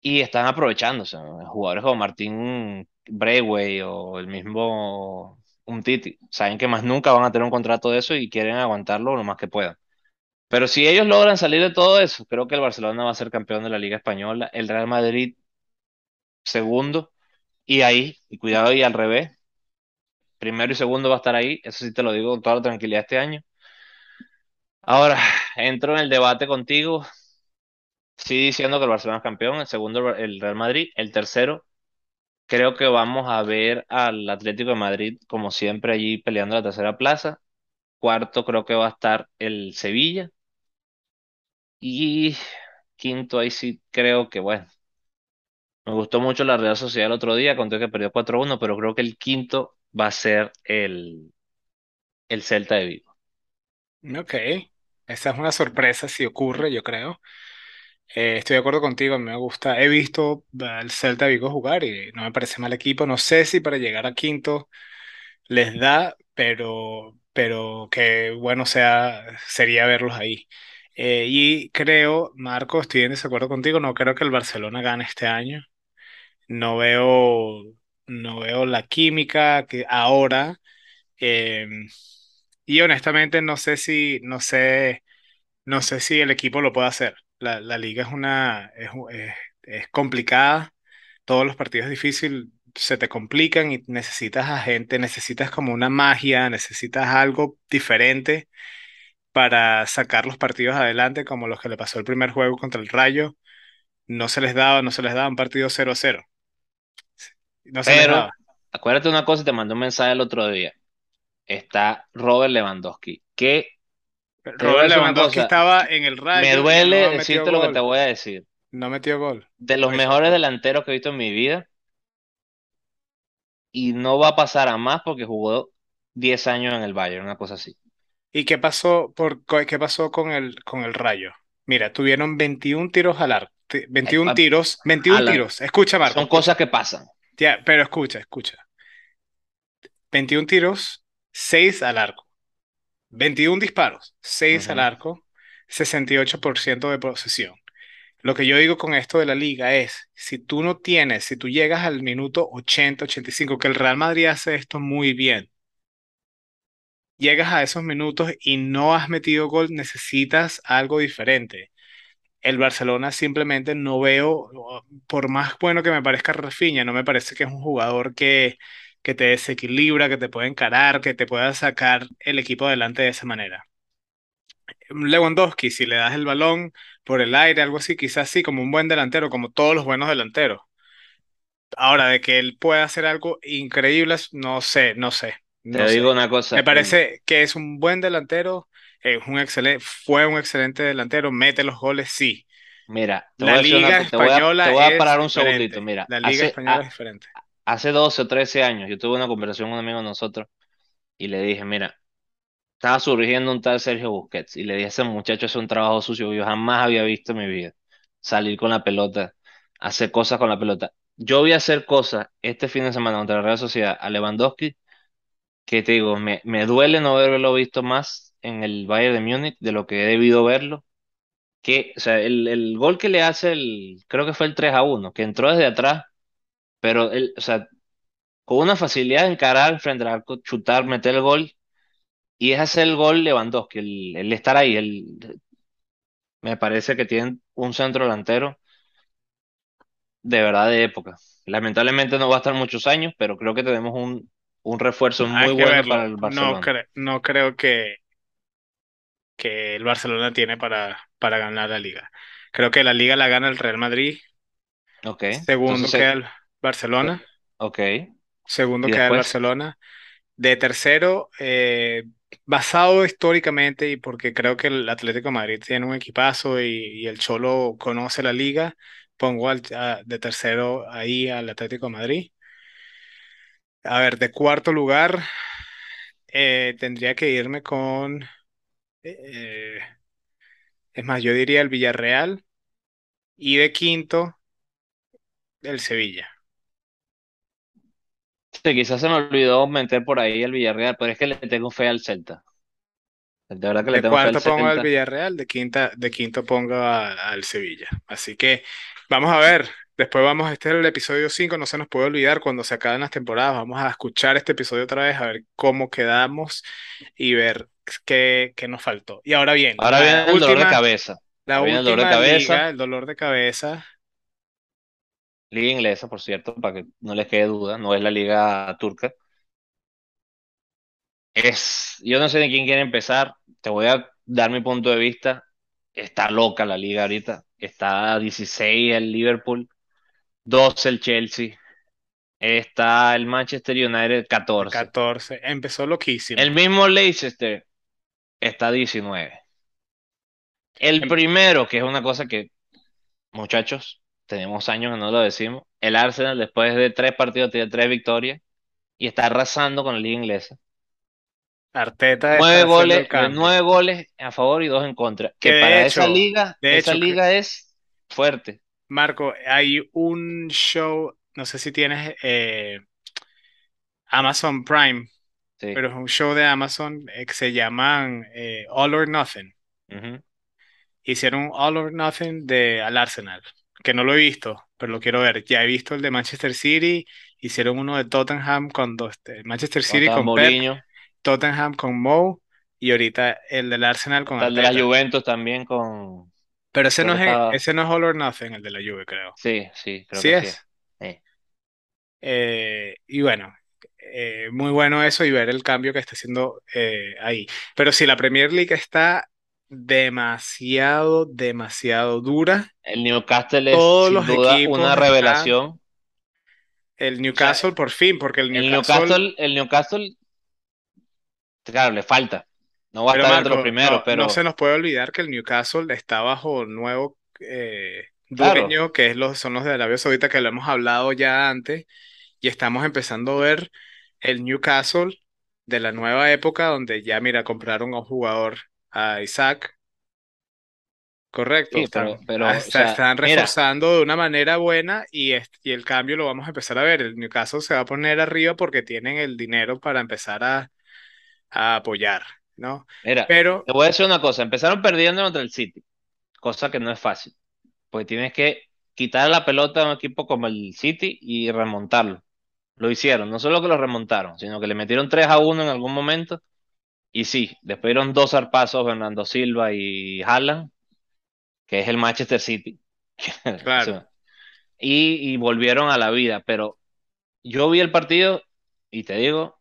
y están aprovechándose. Jugadores como Martín Braithwaite o el mismo Umtiti, saben que más nunca van a tener un contrato de eso y quieren aguantarlo lo más que puedan. Pero si ellos logran salir de todo eso, creo que el Barcelona va a ser campeón de la Liga Española, el Real Madrid segundo, y ahí, y cuidado y al revés, primero y segundo va a estar ahí, eso sí te lo digo con toda la tranquilidad este año. Ahora, entro en el debate contigo, sí diciendo que el Barcelona es campeón, el segundo el Real Madrid, el tercero, creo que vamos a ver al Atlético de Madrid como siempre allí peleando la tercera plaza, cuarto creo que va a estar el Sevilla, y quinto ahí sí creo que bueno. Me gustó mucho la Real Sociedad el otro día, conté que perdió 4-1, pero creo que el quinto va a ser el, el Celta de Vigo.
Ok, esa es una sorpresa si ocurre, yo creo. Eh, estoy de acuerdo contigo, a mí me gusta. He visto al Celta Vigo jugar y no me parece mal equipo. No sé si para llegar a quinto les da, pero, pero que bueno sea, sería verlos ahí. Eh, y creo, Marco, estoy en desacuerdo contigo, no creo que el Barcelona gane este año. No veo, no veo la química que ahora. eh, y honestamente no sé si, no sé. No sé si el equipo lo puede hacer. La, la liga es una es, es- es complicada. Todos los partidos difíciles se te complican y necesitas a gente, necesitas como una magia, necesitas algo diferente para sacar los partidos adelante, como los que le pasó el primer juego contra el Rayo. No se les daba, no se les daba un partido cero cero No se les daba.
Pero acuérdate una cosa, te mandé un mensaje el otro día. Está Robert Lewandowski. ¿Qué
Robert Lewandowski
cosa.
estaba en el
Me
Rayo y
duele
no
decirte lo que te
gol.
voy a decir.
No metió gol.
De los
Pues,
mejores delanteros que he visto en mi vida, y no va a pasar a más porque jugó 10 años en el Bayern, una cosa así.
¿Y qué pasó por qué pasó con el con el Rayo? Mira, tuvieron 21 tiros al arco. Ti- 21
Eh,
tiros, 21
Alan,
tiros. Escucha, Marco,
son cosas que pasan.
Ya, pero escucha, escucha. 21 tiros, 6 al arco. 21 disparos, 6 al arco, 68% de posesión. Lo que yo digo con esto de la liga es, si tú no tienes, si tú llegas al minuto 80, 85, que el Real Madrid hace esto muy bien, llegas a esos minutos y no has metido gol, necesitas algo diferente. El Barcelona simplemente no veo, por más bueno que me parezca Rafinha, no me parece que es un jugador que, que te desequilibra, que te puede encarar, que te pueda sacar el equipo adelante de esa manera. Lewandowski, si le das el balón por el aire, algo así, quizás sí, como un buen delantero, como todos los buenos delanteros. Ahora, de que él pueda hacer algo increíble, no sé, no sé,
Te
no sé.
digo una cosa,
Me parece que es un buen delantero, es un excelente, fue un excelente delantero, mete los goles, sí.
mira, te voy
La
a decir una
liga
co- te voy a,
española
te voy a parar un
diferente.
segundito. Mira,
La liga
hace,
española
a-
es diferente.
Hace 12 o 13 años yo tuve una conversación con un amigo de nosotros y le dije, mira, estaba surgiendo un tal Sergio Busquets y le dije, ese muchacho hace un trabajo sucio yo jamás había visto en mi vida. Salir con la pelota, hacer cosas con la pelota. Yo voy a hacer cosas este fin de semana contra la Real Sociedad a Lewandowski que te digo, me, me duele no haberlo visto más en el Bayern de Múnich de lo que he debido verlo. Que, o sea, el, el gol que le hace el, creo que fue el 3 a 1, que entró desde atrás, pero él, o sea, con una facilidad de encarar frente al arco, chutar, meter el gol, y es hacer el gol Lewandowski, el, el estar ahí, el, me parece que tienen un centro delantero de verdad de época. Lamentablemente no va a estar muchos años, pero creo que tenemos un, un refuerzo muy bueno para el
No,
Barcelona.
cre- no creo que, que el Barcelona tiene para, para ganar la liga. Creo que la liga la gana el Real Madrid,
Ok,
segundo
entonces,
queda Barcelona,
ok,
segundo queda el Barcelona. De tercero, eh, basado históricamente y porque creo que el Atlético de Madrid tiene un equipazo y, y el Cholo conoce la liga, pongo al- a- de tercero ahí al Atlético de Madrid. A ver, de cuarto lugar, eh, tendría que irme con, eh, es más, yo diría el Villarreal y de quinto, el Sevilla.
Sí, quizás se me olvidó meter por ahí el Villarreal, pero es que le tengo fe al Celta. De verdad que le
De
tengo fe al
cuarto pongo al. Villarreal, de quinta, de quinto pongo a- al Sevilla. Así que vamos a ver. Después vamos, este es el episodio 5, no se nos puede olvidar cuando se acaben las temporadas. Vamos a escuchar este episodio otra vez, a ver cómo quedamos y ver qué, qué nos faltó. Y ahora bien,
Ahora viene el dolor de
última,
cabeza.
la
Ahora viene el dolor de
última
cabeza.
liga, el dolor de cabeza,
Liga inglesa, por cierto, para que no les quede duda, no es la liga turca. Es, yo no sé de quién quiere empezar, te voy a dar mi punto de vista. Está loca la liga ahorita. Está a 16 el Liverpool, 12 el Chelsea, está el Manchester United 14.
14. Empezó loquísimo.
El mismo Leicester está a 19. El
Em-
primero, que es una cosa que, muchachos, tenemos años que no lo decimos, el Arsenal después de tres partidos tiene tres victorias y está arrasando con la liga inglesa.
Arteta
Nueve goles, nueve goles a favor y dos en contra.
Que
para esa liga,
de
esa
hecho, que-
liga es fuerte.
Marco, hay un show, no sé si tienes eh, Amazon Prime,
Sí.
pero es un show de Amazon eh, que se llaman eh, All or Nothing. Hicieron un All or Nothing de al Arsenal, que no lo he visto, pero lo quiero ver. Ya he visto el de Manchester City, hicieron uno de Tottenham con dos, este, Manchester City con Pep, Tottenham con Mo y ahorita el del Arsenal con
el de la. Juventus también con,
Pero ese
creo
no es,
estaba,
ese no es All or Nothing, el de la Juve, creo.
sí, sí, creo
Sí
que sí
es.
Sí.
Eh, y bueno, eh, muy bueno eso y ver el cambio que está haciendo eh, ahí. Pero sí, la Premier League está demasiado, demasiado dura.
El Newcastle es
Todos
sin
los
duda
equipos
una revelación.
El
O sea,
Newcastle por fin, porque el
el
Newcastle,
el Newcastle, claro, le falta. No va a
Pero
estar entre los primeros,
no, no se
pero
nos puede olvidar que el Newcastle está bajo nuevo eh,
claro,
dueño, que es los, son los de Arabia Saudita, que lo hemos hablado ya antes, y estamos empezando a ver el Newcastle de la nueva época, donde ya, mira, compraron a un jugador, a Isaac, correcto,
sí, pero,
están, ah,
o sea,
están
mira,
reforzando de una manera buena y, es- y el cambio lo vamos a empezar a ver. El Newcastle se va a poner arriba porque tienen el dinero para empezar a, a apoyar, ¿no?
mira,
Pero,
te voy a decir una cosa, empezaron perdiendo contra el City, cosa que no es fácil, porque tienes que quitar la pelota a un equipo como el City y remontarlo. Lo hicieron, no solo que lo remontaron, sino que le metieron 3 a uno en algún momento. Y sí, después dieron dos zarpazos Fernando Silva y Haaland, que es el Manchester City.
Claro.
y volvieron a la vida. Pero yo vi el partido y te digo,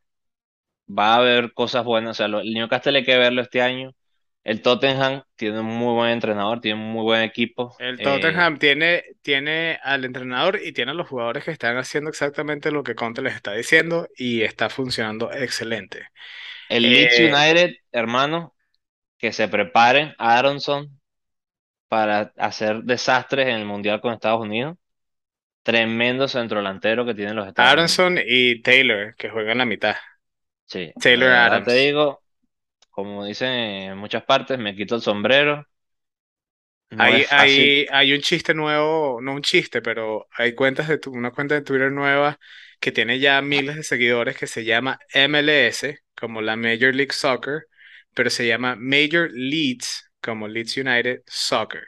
va a haber cosas buenas. O sea, lo- el Newcastle hay que verlo este año. El Tottenham tiene un muy buen entrenador, tiene un muy buen equipo.
El
Eh,
Tottenham tiene, tiene al entrenador y tiene a los jugadores que están haciendo exactamente lo que Conte les está diciendo y está funcionando excelente.
El Leeds
Eh,
United, hermano, que se preparen. Aronson para hacer desastres en el Mundial con Estados Unidos. Tremendo centrodelantero que tienen los Estados Unidos.
Aronson y Taylor, que juegan la mitad.
Sí,
Taylor
te
Adams.
digo, como dicen en muchas partes, me quito el sombrero. No
Hay, hay, hay un chiste nuevo, no un chiste, pero hay cuentas de tu- una cuenta de Twitter nueva que tiene ya miles de seguidores que se llama MLS, como la Major League Soccer, pero se llama Major Leeds, como Leeds United Soccer,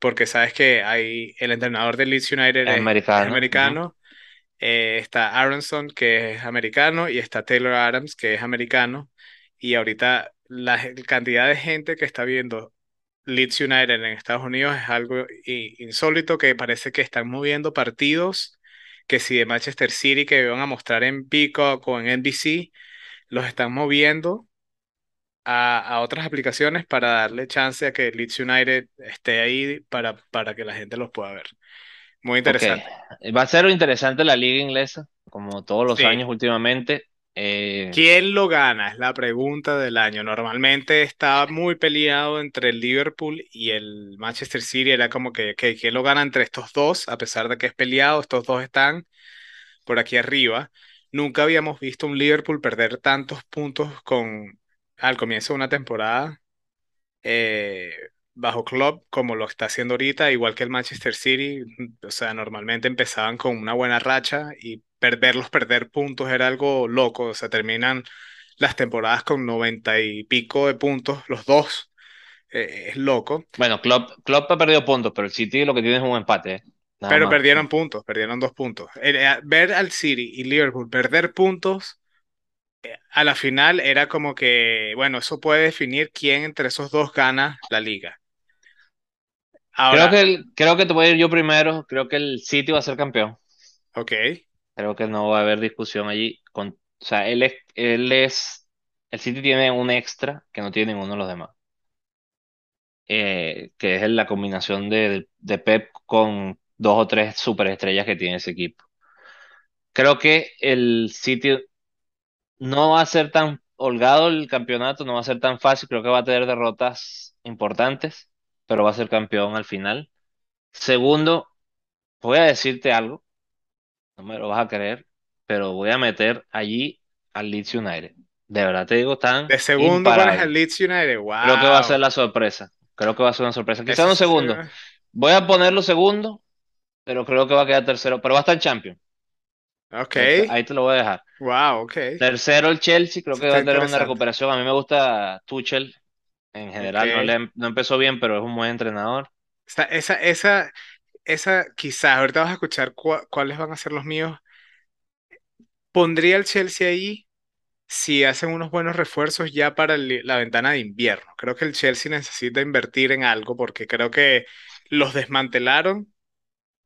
porque sabes que hay el entrenador de Leeds United
Es americano.
eh, está Aronson, que es americano, y está Taylor Adams, que es americano, y ahorita la cantidad de gente que está viendo Leeds United en Estados Unidos es algo insólito que parece que están moviendo partidos que si de Manchester City que iban a mostrar en Peacock o en NBC, los están moviendo a, a otras aplicaciones para darle chance a que Leeds United esté ahí para, para que la gente los pueda ver. Muy interesante.
Va a ser interesante la liga inglesa, como todos los
Sí.
años últimamente. Eh,
¿Quién lo gana? Es la pregunta del año. Normalmente está muy peleado entre el Liverpool y el Manchester City. Era como que, ¿quién lo gana entre estos dos? A pesar de que es peleado, estos dos están por aquí arriba. Nunca habíamos visto un Liverpool perder tantos puntos con, al comienzo de una temporada eh, bajo Klopp como lo está haciendo ahorita, igual que el Manchester City. O sea, normalmente empezaban con una buena racha y verlos perder puntos era algo loco. O sea, terminan las temporadas con noventa y pico de puntos, los dos. Eh, es loco.
bueno, Klopp, Klopp ha perdido puntos, pero el City lo que tiene es un empate, ¿eh?
Pero
más.
perdieron puntos, perdieron dos puntos. Eh, ver al City y Liverpool perder puntos a la final era como que, bueno, eso puede definir quién entre esos dos gana la liga.
Creo que, el- creo que te voy a ir yo primero. Creo que el City va a ser campeón.
ok,
Creo que no va a haber discusión allí. Con, o sea, él es, él es, el City tiene un extra que no tiene ninguno de los demás, eh, que es la combinación de, de Pep con dos o tres superestrellas que tiene ese equipo. Creo que el City no va a ser tan holgado el campeonato, no va a ser tan fácil, creo que va a tener derrotas importantes, pero va a ser campeón al final. Segundo, voy a decirte algo, no me lo vas a creer, pero voy a meter allí al Leeds United. De verdad te digo, están
de segundo pones al
imparables.
Leeds United,
Creo que va a ser
wow,
la sorpresa. Creo que va a ser una sorpresa. Quizás
se
segundo. Voy a ponerlo segundo, pero creo que va a quedar tercero. Pero va a estar Champions.
Ok,
Ahí te, lo voy a dejar.
wow, ok,
Tercero el Chelsea, creo
eso
que va a tener una recuperación. A mí me gusta Tuchel en general. No, le, no empezó bien, pero es un buen entrenador.
esa, esa, esa, esa quizás, ahorita vas a escuchar cuáles van a ser los míos. Pondría el Chelsea ahí si hacen unos buenos refuerzos ya para el- la ventana de invierno. Creo que el Chelsea necesita invertir en algo porque creo que los desmantelaron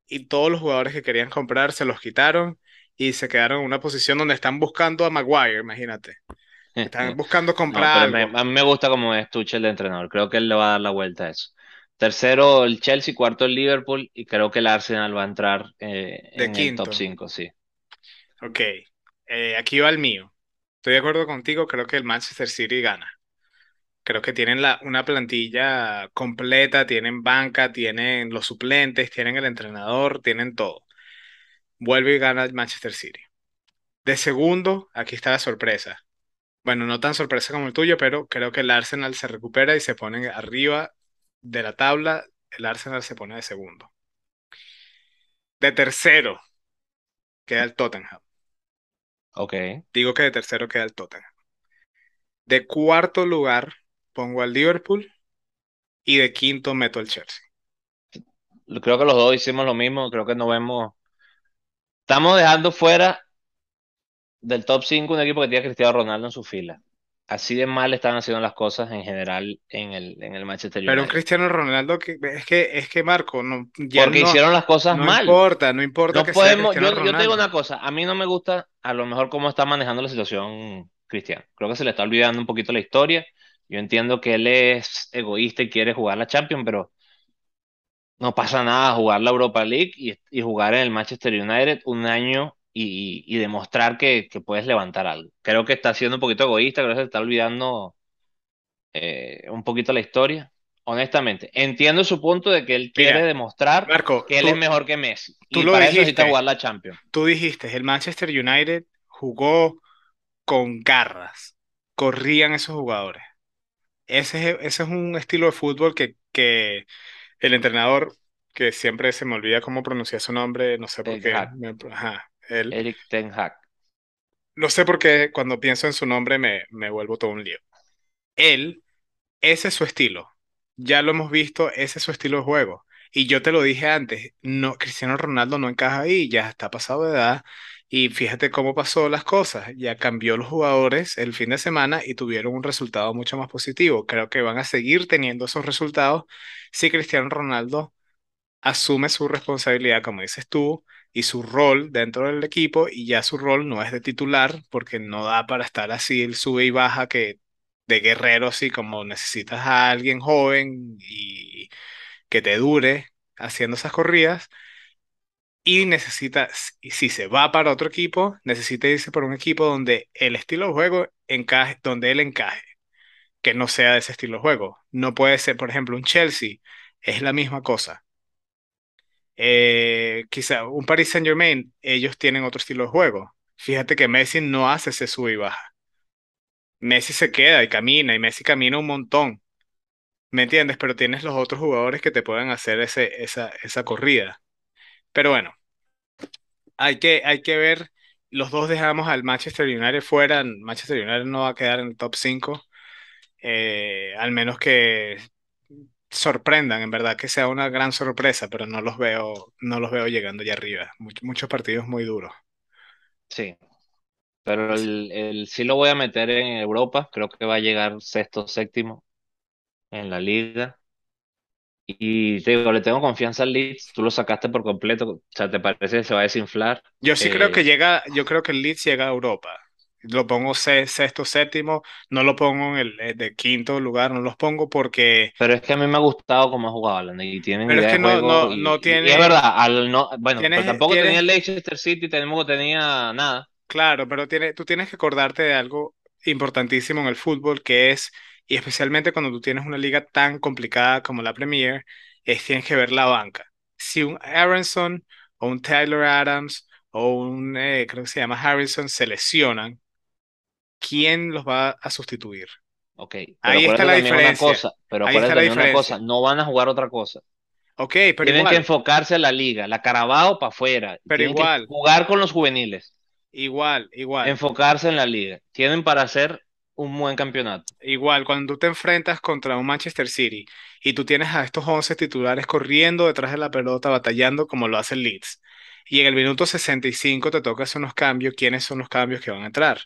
y todos los jugadores que querían comprar se los quitaron y se quedaron en una posición donde están buscando a Maguire, imagínate. Están buscando
No,
comprar
me- a mí me gusta como es Tuchel de entrenador. Creo que él le va a dar la vuelta a eso. Tercero el Chelsea, cuarto el Liverpool y creo que el Arsenal va a entrar eh, en el top
quinto.
5, sí.
Ok, eh, aquí va el mío. Estoy de acuerdo contigo, creo que el Manchester City gana. Creo que tienen la, una plantilla completa, tienen banca, tienen los suplentes, tienen el entrenador, tienen todo. Vuelve y gana el Manchester City. De segundo, aquí está la sorpresa. Bueno, no tan sorpresa como el tuyo, pero creo que el Arsenal se recupera y se pone arriba de la tabla. El Arsenal se pone de segundo. De tercero queda el Tottenham.
Ok.
Digo que de tercero queda el Tottenham. De cuarto lugar pongo al Liverpool y de quinto meto al Chelsea.
Creo que los dos hicimos lo mismo. Creo que no vemos. Estamos dejando fuera del top 5 un equipo que tiene a Cristiano Ronaldo en su fila. Así de mal están haciendo las cosas en general en el, en el Manchester United.
Pero un Cristiano Ronaldo que es que es que Marco no ya
Porque
no,
hicieron las cosas
no
mal.
importa, no importa
No
que sea
podemos, yo, yo te digo una cosa, a mí no me gusta a lo mejor cómo está manejando la situación Cristiano. Creo que se le está olvidando un poquito la historia. Yo entiendo que él es egoísta y quiere jugar la Champions, pero no pasa nada jugar la Europa League y, y jugar en el Manchester United un año y, y demostrar que, que puedes levantar algo. Creo que está siendo un poquito egoísta, creo que se está olvidando eh, un poquito la historia. Honestamente, entiendo su punto de que él quiere
Mira,
demostrar
Marco,
que él
tú,
es mejor que Messi
tú
y
lo
para eso necesita
dijiste,
jugar la Champions.
tú dijiste, el Manchester United jugó con garras, corrían esos jugadores. Ese es, ese es un estilo de fútbol que, que el entrenador, que siempre se me olvida cómo pronunciar su nombre, no sé por qué, me- ajá, él,
Eric Ten Hag.
no sé por qué cuando pienso en su nombre me, me vuelvo todo un lío. Él, ese es su estilo. Ya lo hemos visto, ese es su estilo de juego. Y yo te lo dije antes, no, Cristiano Ronaldo no encaja ahí, ya está pasado de edad. Y fíjate cómo pasó las cosas. Ya cambió los jugadores el fin de semana y tuvieron un resultado mucho más positivo. Creo que van a seguir teniendo esos resultados si Cristiano Ronaldo asume su responsabilidad, como dices tú, y su rol dentro del equipo, y ya su rol no es de titular, porque no da para estar así el sube y baja que de guerrero, así como necesitas a alguien joven y que te dure haciendo esas corridas, y necesitas, y si se va para otro equipo, necesita irse por un equipo donde el estilo de juego encaje, donde él encaje, que no sea de ese estilo de juego. No puede ser, por ejemplo, un Chelsea, es la misma cosa eh, quizá un Paris Saint-Germain, ellos tienen otro estilo de juego. Fíjate que Messi no hace ese sube y baja. Messi se queda y camina, y Messi camina un montón, ¿me entiendes? Pero tienes los otros jugadores que te pueden hacer ese, esa, esa corrida. Pero bueno, hay que, hay que ver. Los dos dejamos al Manchester United fuera. Manchester United no va a quedar en el top 5, eh, al menos que sorprendan, en verdad que sea una gran sorpresa, pero no los veo, no los veo llegando allá arriba. Much- muchos partidos muy duros.
Sí, pero el, el sí lo voy a meter en Europa. Creo que va a llegar sexto, séptimo en la liga. Y te digo, le tengo confianza al Leeds. Tú lo sacaste por completo. O sea, ¿te parece que se va a desinflar?
Yo sí creo que
Eh,
llega, yo creo que el Leeds llega a Europa. Lo pongo se- sexto, séptimo, no lo pongo en el, eh, de quinto lugar, no los pongo porque,
pero es que a mí me ha gustado cómo ha jugado y tienen
pero es
idea
que
de
no, no,
Y,
no
y es
tiene,
verdad, al no, bueno, pero
tienes,
tampoco tenía el Leicester City, tampoco tenía nada.
claro, pero tiene, tú tienes que acordarte de algo importantísimo en el fútbol que es, y especialmente cuando tú tienes una liga tan complicada como la Premier, es tienes que ver la banca. Si un Aronson o un Tyler Adams o un, eh, creo que se llama Harrison, se lesionan, ¿quién los va a sustituir?
Ok, pero
Ahí está la
una
diferencia.
cosa, pero
Ahí está la
también una cosa,
diferencia.
no van a jugar otra cosa.
Ok, pero
Tienen que enfocarse en la liga, la Carabao para afuera.
pero
Tienen que
igual,
jugar con los juveniles,
igual, igual,
enfocarse en la liga. Tienen para hacer un buen campeonato.
igual. Cuando tú te enfrentas contra un Manchester City y tú tienes a estos 11 titulares corriendo detrás de la pelota, batallando como lo hace el Leeds, y en el minuto 65 te toca hacer unos cambios, ¿quiénes son los cambios que van a entrar?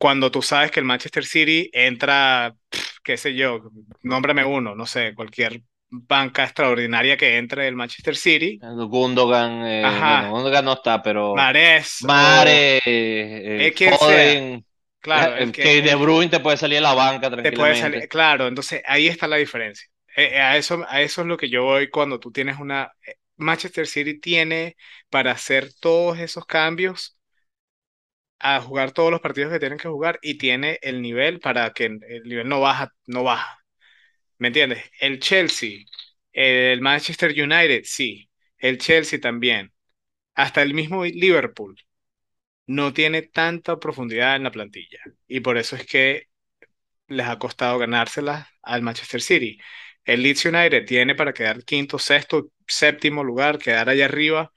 Cuando tú sabes que el Manchester City entra, pff, qué sé yo, nómbrame uno, no sé, cualquier banca extraordinaria que entre el Manchester City,
Gundogan, eh, bueno, Gundogan no está, pero
Mahrez o
Mare, eh,
eh.
Foden,
Claro, el
eh,
que,
que De
el
Bruyne te puede salir a la banca
te puede salir,
tranquilamente.
claro, entonces ahí está la diferencia. Eh, eh, a eso, a eso es lo que yo voy cuando tú tienes una... eh, Manchester City tiene para hacer todos esos cambios a jugar todos los partidos que tienen que jugar y tiene el nivel para que el nivel no baja, no baja. ¿Me entiendes? El Chelsea, el Manchester United, sí. El Chelsea también. Hasta el mismo Liverpool no tiene tanta profundidad en la plantilla. Y por eso es que les ha costado ganárselas al Manchester City. El Leeds United tiene para quedar quinto, sexto, séptimo lugar, quedar allá arriba,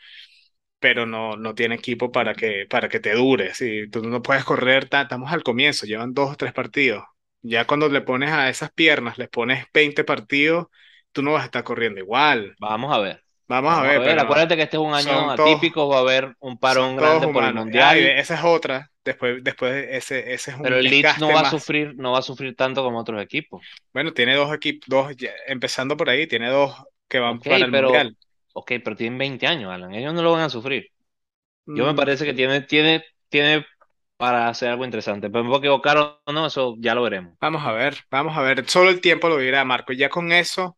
pero no, no tiene equipo para que, para que te dure. Si tú no puedes correr, estamos al comienzo, llevan dos o tres partidos. Ya cuando le pones a esas piernas, les pones 20 partidos, tú no vas a estar corriendo igual.
Vamos a ver.
Vamos, a ver.
Acuérdate que este es un año atípico, va a haber un parón grande por el mundial.
esa es otra. Después, después ese, ese es un
Pero el Leeds no va a sufrir, no va a sufrir tanto como otros equipos.
Bueno, tiene dos equipos, dos, empezando por ahí, tiene dos que van para el mundial.
Ok, pero tienen 20 años, Alan. Ellos no lo van a sufrir. Yo me mm. parece que tiene, tiene, tiene para hacer algo interesante. Pero me puedo equivocar o no, eso ya lo veremos.
Vamos a ver, vamos a ver. Solo el tiempo lo dirá, Marco. Ya con eso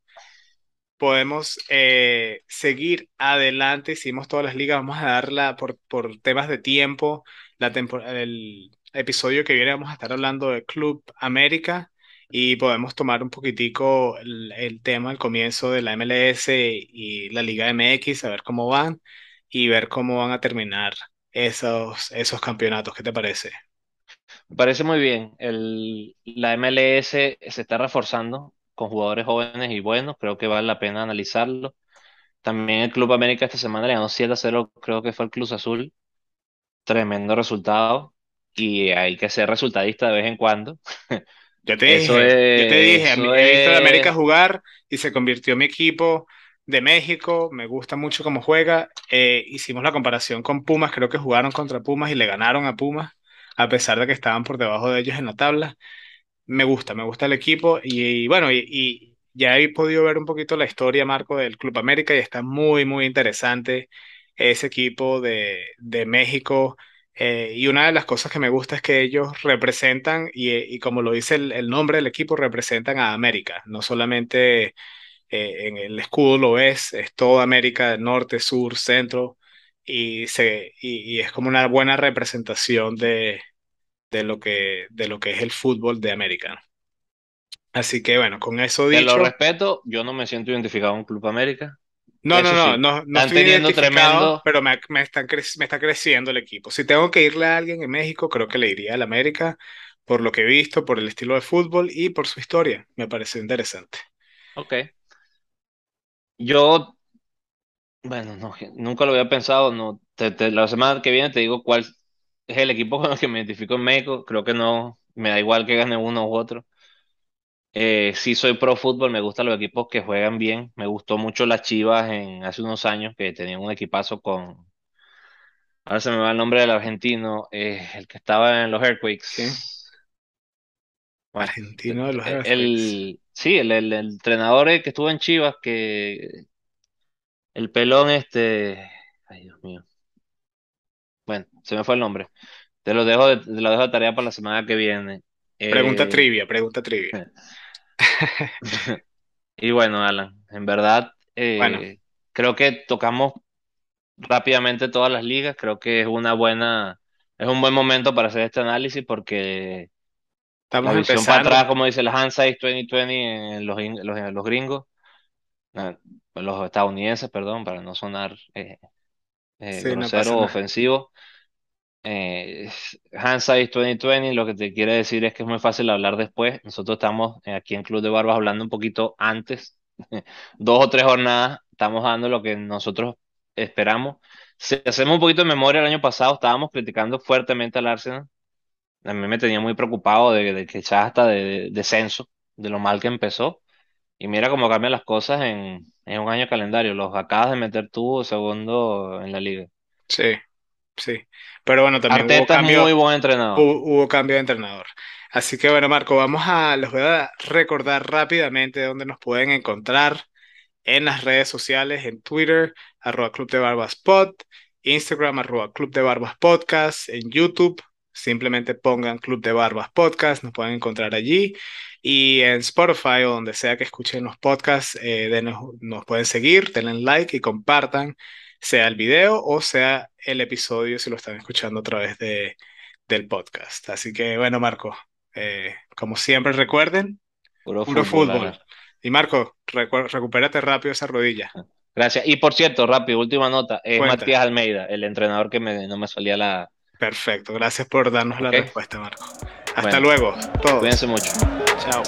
podemos eh, seguir adelante. Hicimos todas las ligas. Vamos a darla por, por temas de tiempo. La el episodio que viene vamos a estar hablando de Club América y podemos tomar un poquitico el, tema al comienzo de la MLS y la Liga MX, a ver cómo van y ver cómo van a terminar esos, esos campeonatos. ¿Qué te parece?
Me parece muy bien. El, la MLS se está reforzando con jugadores jóvenes y buenos, creo que vale la pena analizarlo. También el Club América esta semana le ganó 7 a 0, creo que fue el Cruz Azul. Tremendo resultado. Y hay que ser resultadista de vez en cuando.
Yo te dije, yo te dije, he visto a América jugar y se convirtió en mi equipo de México, me gusta mucho cómo juega. Eh, hicimos la comparación con Pumas, creo que jugaron contra Pumas y le ganaron a Pumas, a pesar de que estaban por debajo de ellos en la tabla me gusta, me gusta el equipo y, bueno, y, ya he podido ver un poquito la historia, Marco, del Club América y está muy, muy interesante ese equipo de, de México. Eh, y una de las cosas que me gusta es que ellos representan, y, y como lo dice el, nombre del equipo, representan a América, no solamente eh, en el escudo lo es, es toda América, norte, sur, centro, y, se, y es como una buena representación de, de lo que, de lo que es el fútbol de América. Así que bueno, con eso dicho.
Te lo respeto, yo no me siento identificado con Club América.
No, no, no, no, no estoy identificado, pero me, me, están me está creciendo el equipo. Si tengo que irle a alguien en México, creo que le iría al América por lo que he visto, por el estilo de fútbol y por su historia. Me parece interesante.
Ok. Yo, bueno, no, nunca lo había pensado. No, la semana que viene te digo cuál es el equipo con el que me identifico en México. Creo que no, me da igual que gane uno u otro. Eh, sí soy pro fútbol, me gustan los equipos que juegan bien. Me gustó mucho las Chivas en hace unos años que tenían un equipazo con. Ahora se me va el nombre del argentino, eh, el que estaba en los Earthquakes.
argentino de los
Earthquakes. El, sí, el, el, entrenador que estuvo en Chivas, que el pelón este. Ay, Dios mío. Bueno, se me fue el nombre. Te lo dejo de, lo dejo de tarea para la semana que viene.
Pregunta eh, trivia, pregunta trivia.
y bueno, Alan, en verdad, eh, creo que tocamos rápidamente todas las ligas. Creo que es una buena, es un buen momento para hacer este análisis porque Estamos la visión para atrás, como dice el Hindsight 2020 en los, los, los gringos, los estadounidenses, perdón, para no sonar eh, eh, grosero ofensivo. Eh, Hindsight 2020 lo que te quiere decir es que es muy fácil hablar después. Nosotros estamos eh, aquí en Club de Barbas hablando un poquito antes, dos o tres jornadas, estamos dando lo que nosotros esperamos. Si hacemos un poquito de memoria, el año pasado estábamos criticando fuertemente al Arsenal. A mí me tenía muy preocupado de, que ya hasta de, descenso, de lo mal que empezó. Y mira cómo cambian las cosas en, en un año calendario. Los acabas de meter tú segundo en la liga.
Sí, sí. Pero bueno, también hubo
cambio, muy buen entrenador.
Hubo, cambio de entrenador. Así que bueno, Marco, vamos a, les voy a recordar rápidamente dónde nos pueden encontrar en las redes sociales, en Twitter, arroba Club de Barbas Pod, Instagram, arroba Club de Barbas Podcast, en YouTube, simplemente pongan Club de Barbas Podcast, nos pueden encontrar allí. Y en Spotify o donde sea que escuchen los podcasts, eh, nos pueden seguir, denle like y compartan, sea el video o sea el episodio si lo están escuchando a través de, del podcast. Así que bueno, Marco, eh, como siempre recuerden,
Puro,
puro
fútbol.
Y Marco, recu- recupérate rápido esa rodilla.
Gracias. Y por cierto, rápido, última nota. Es
Cuenta.
Matías Almeida, el entrenador que me- no me salía la.
Perfecto, gracias por darnos la respuesta, Marco. Hasta
Bueno.
luego, todos.
Cuídense mucho.
Chao.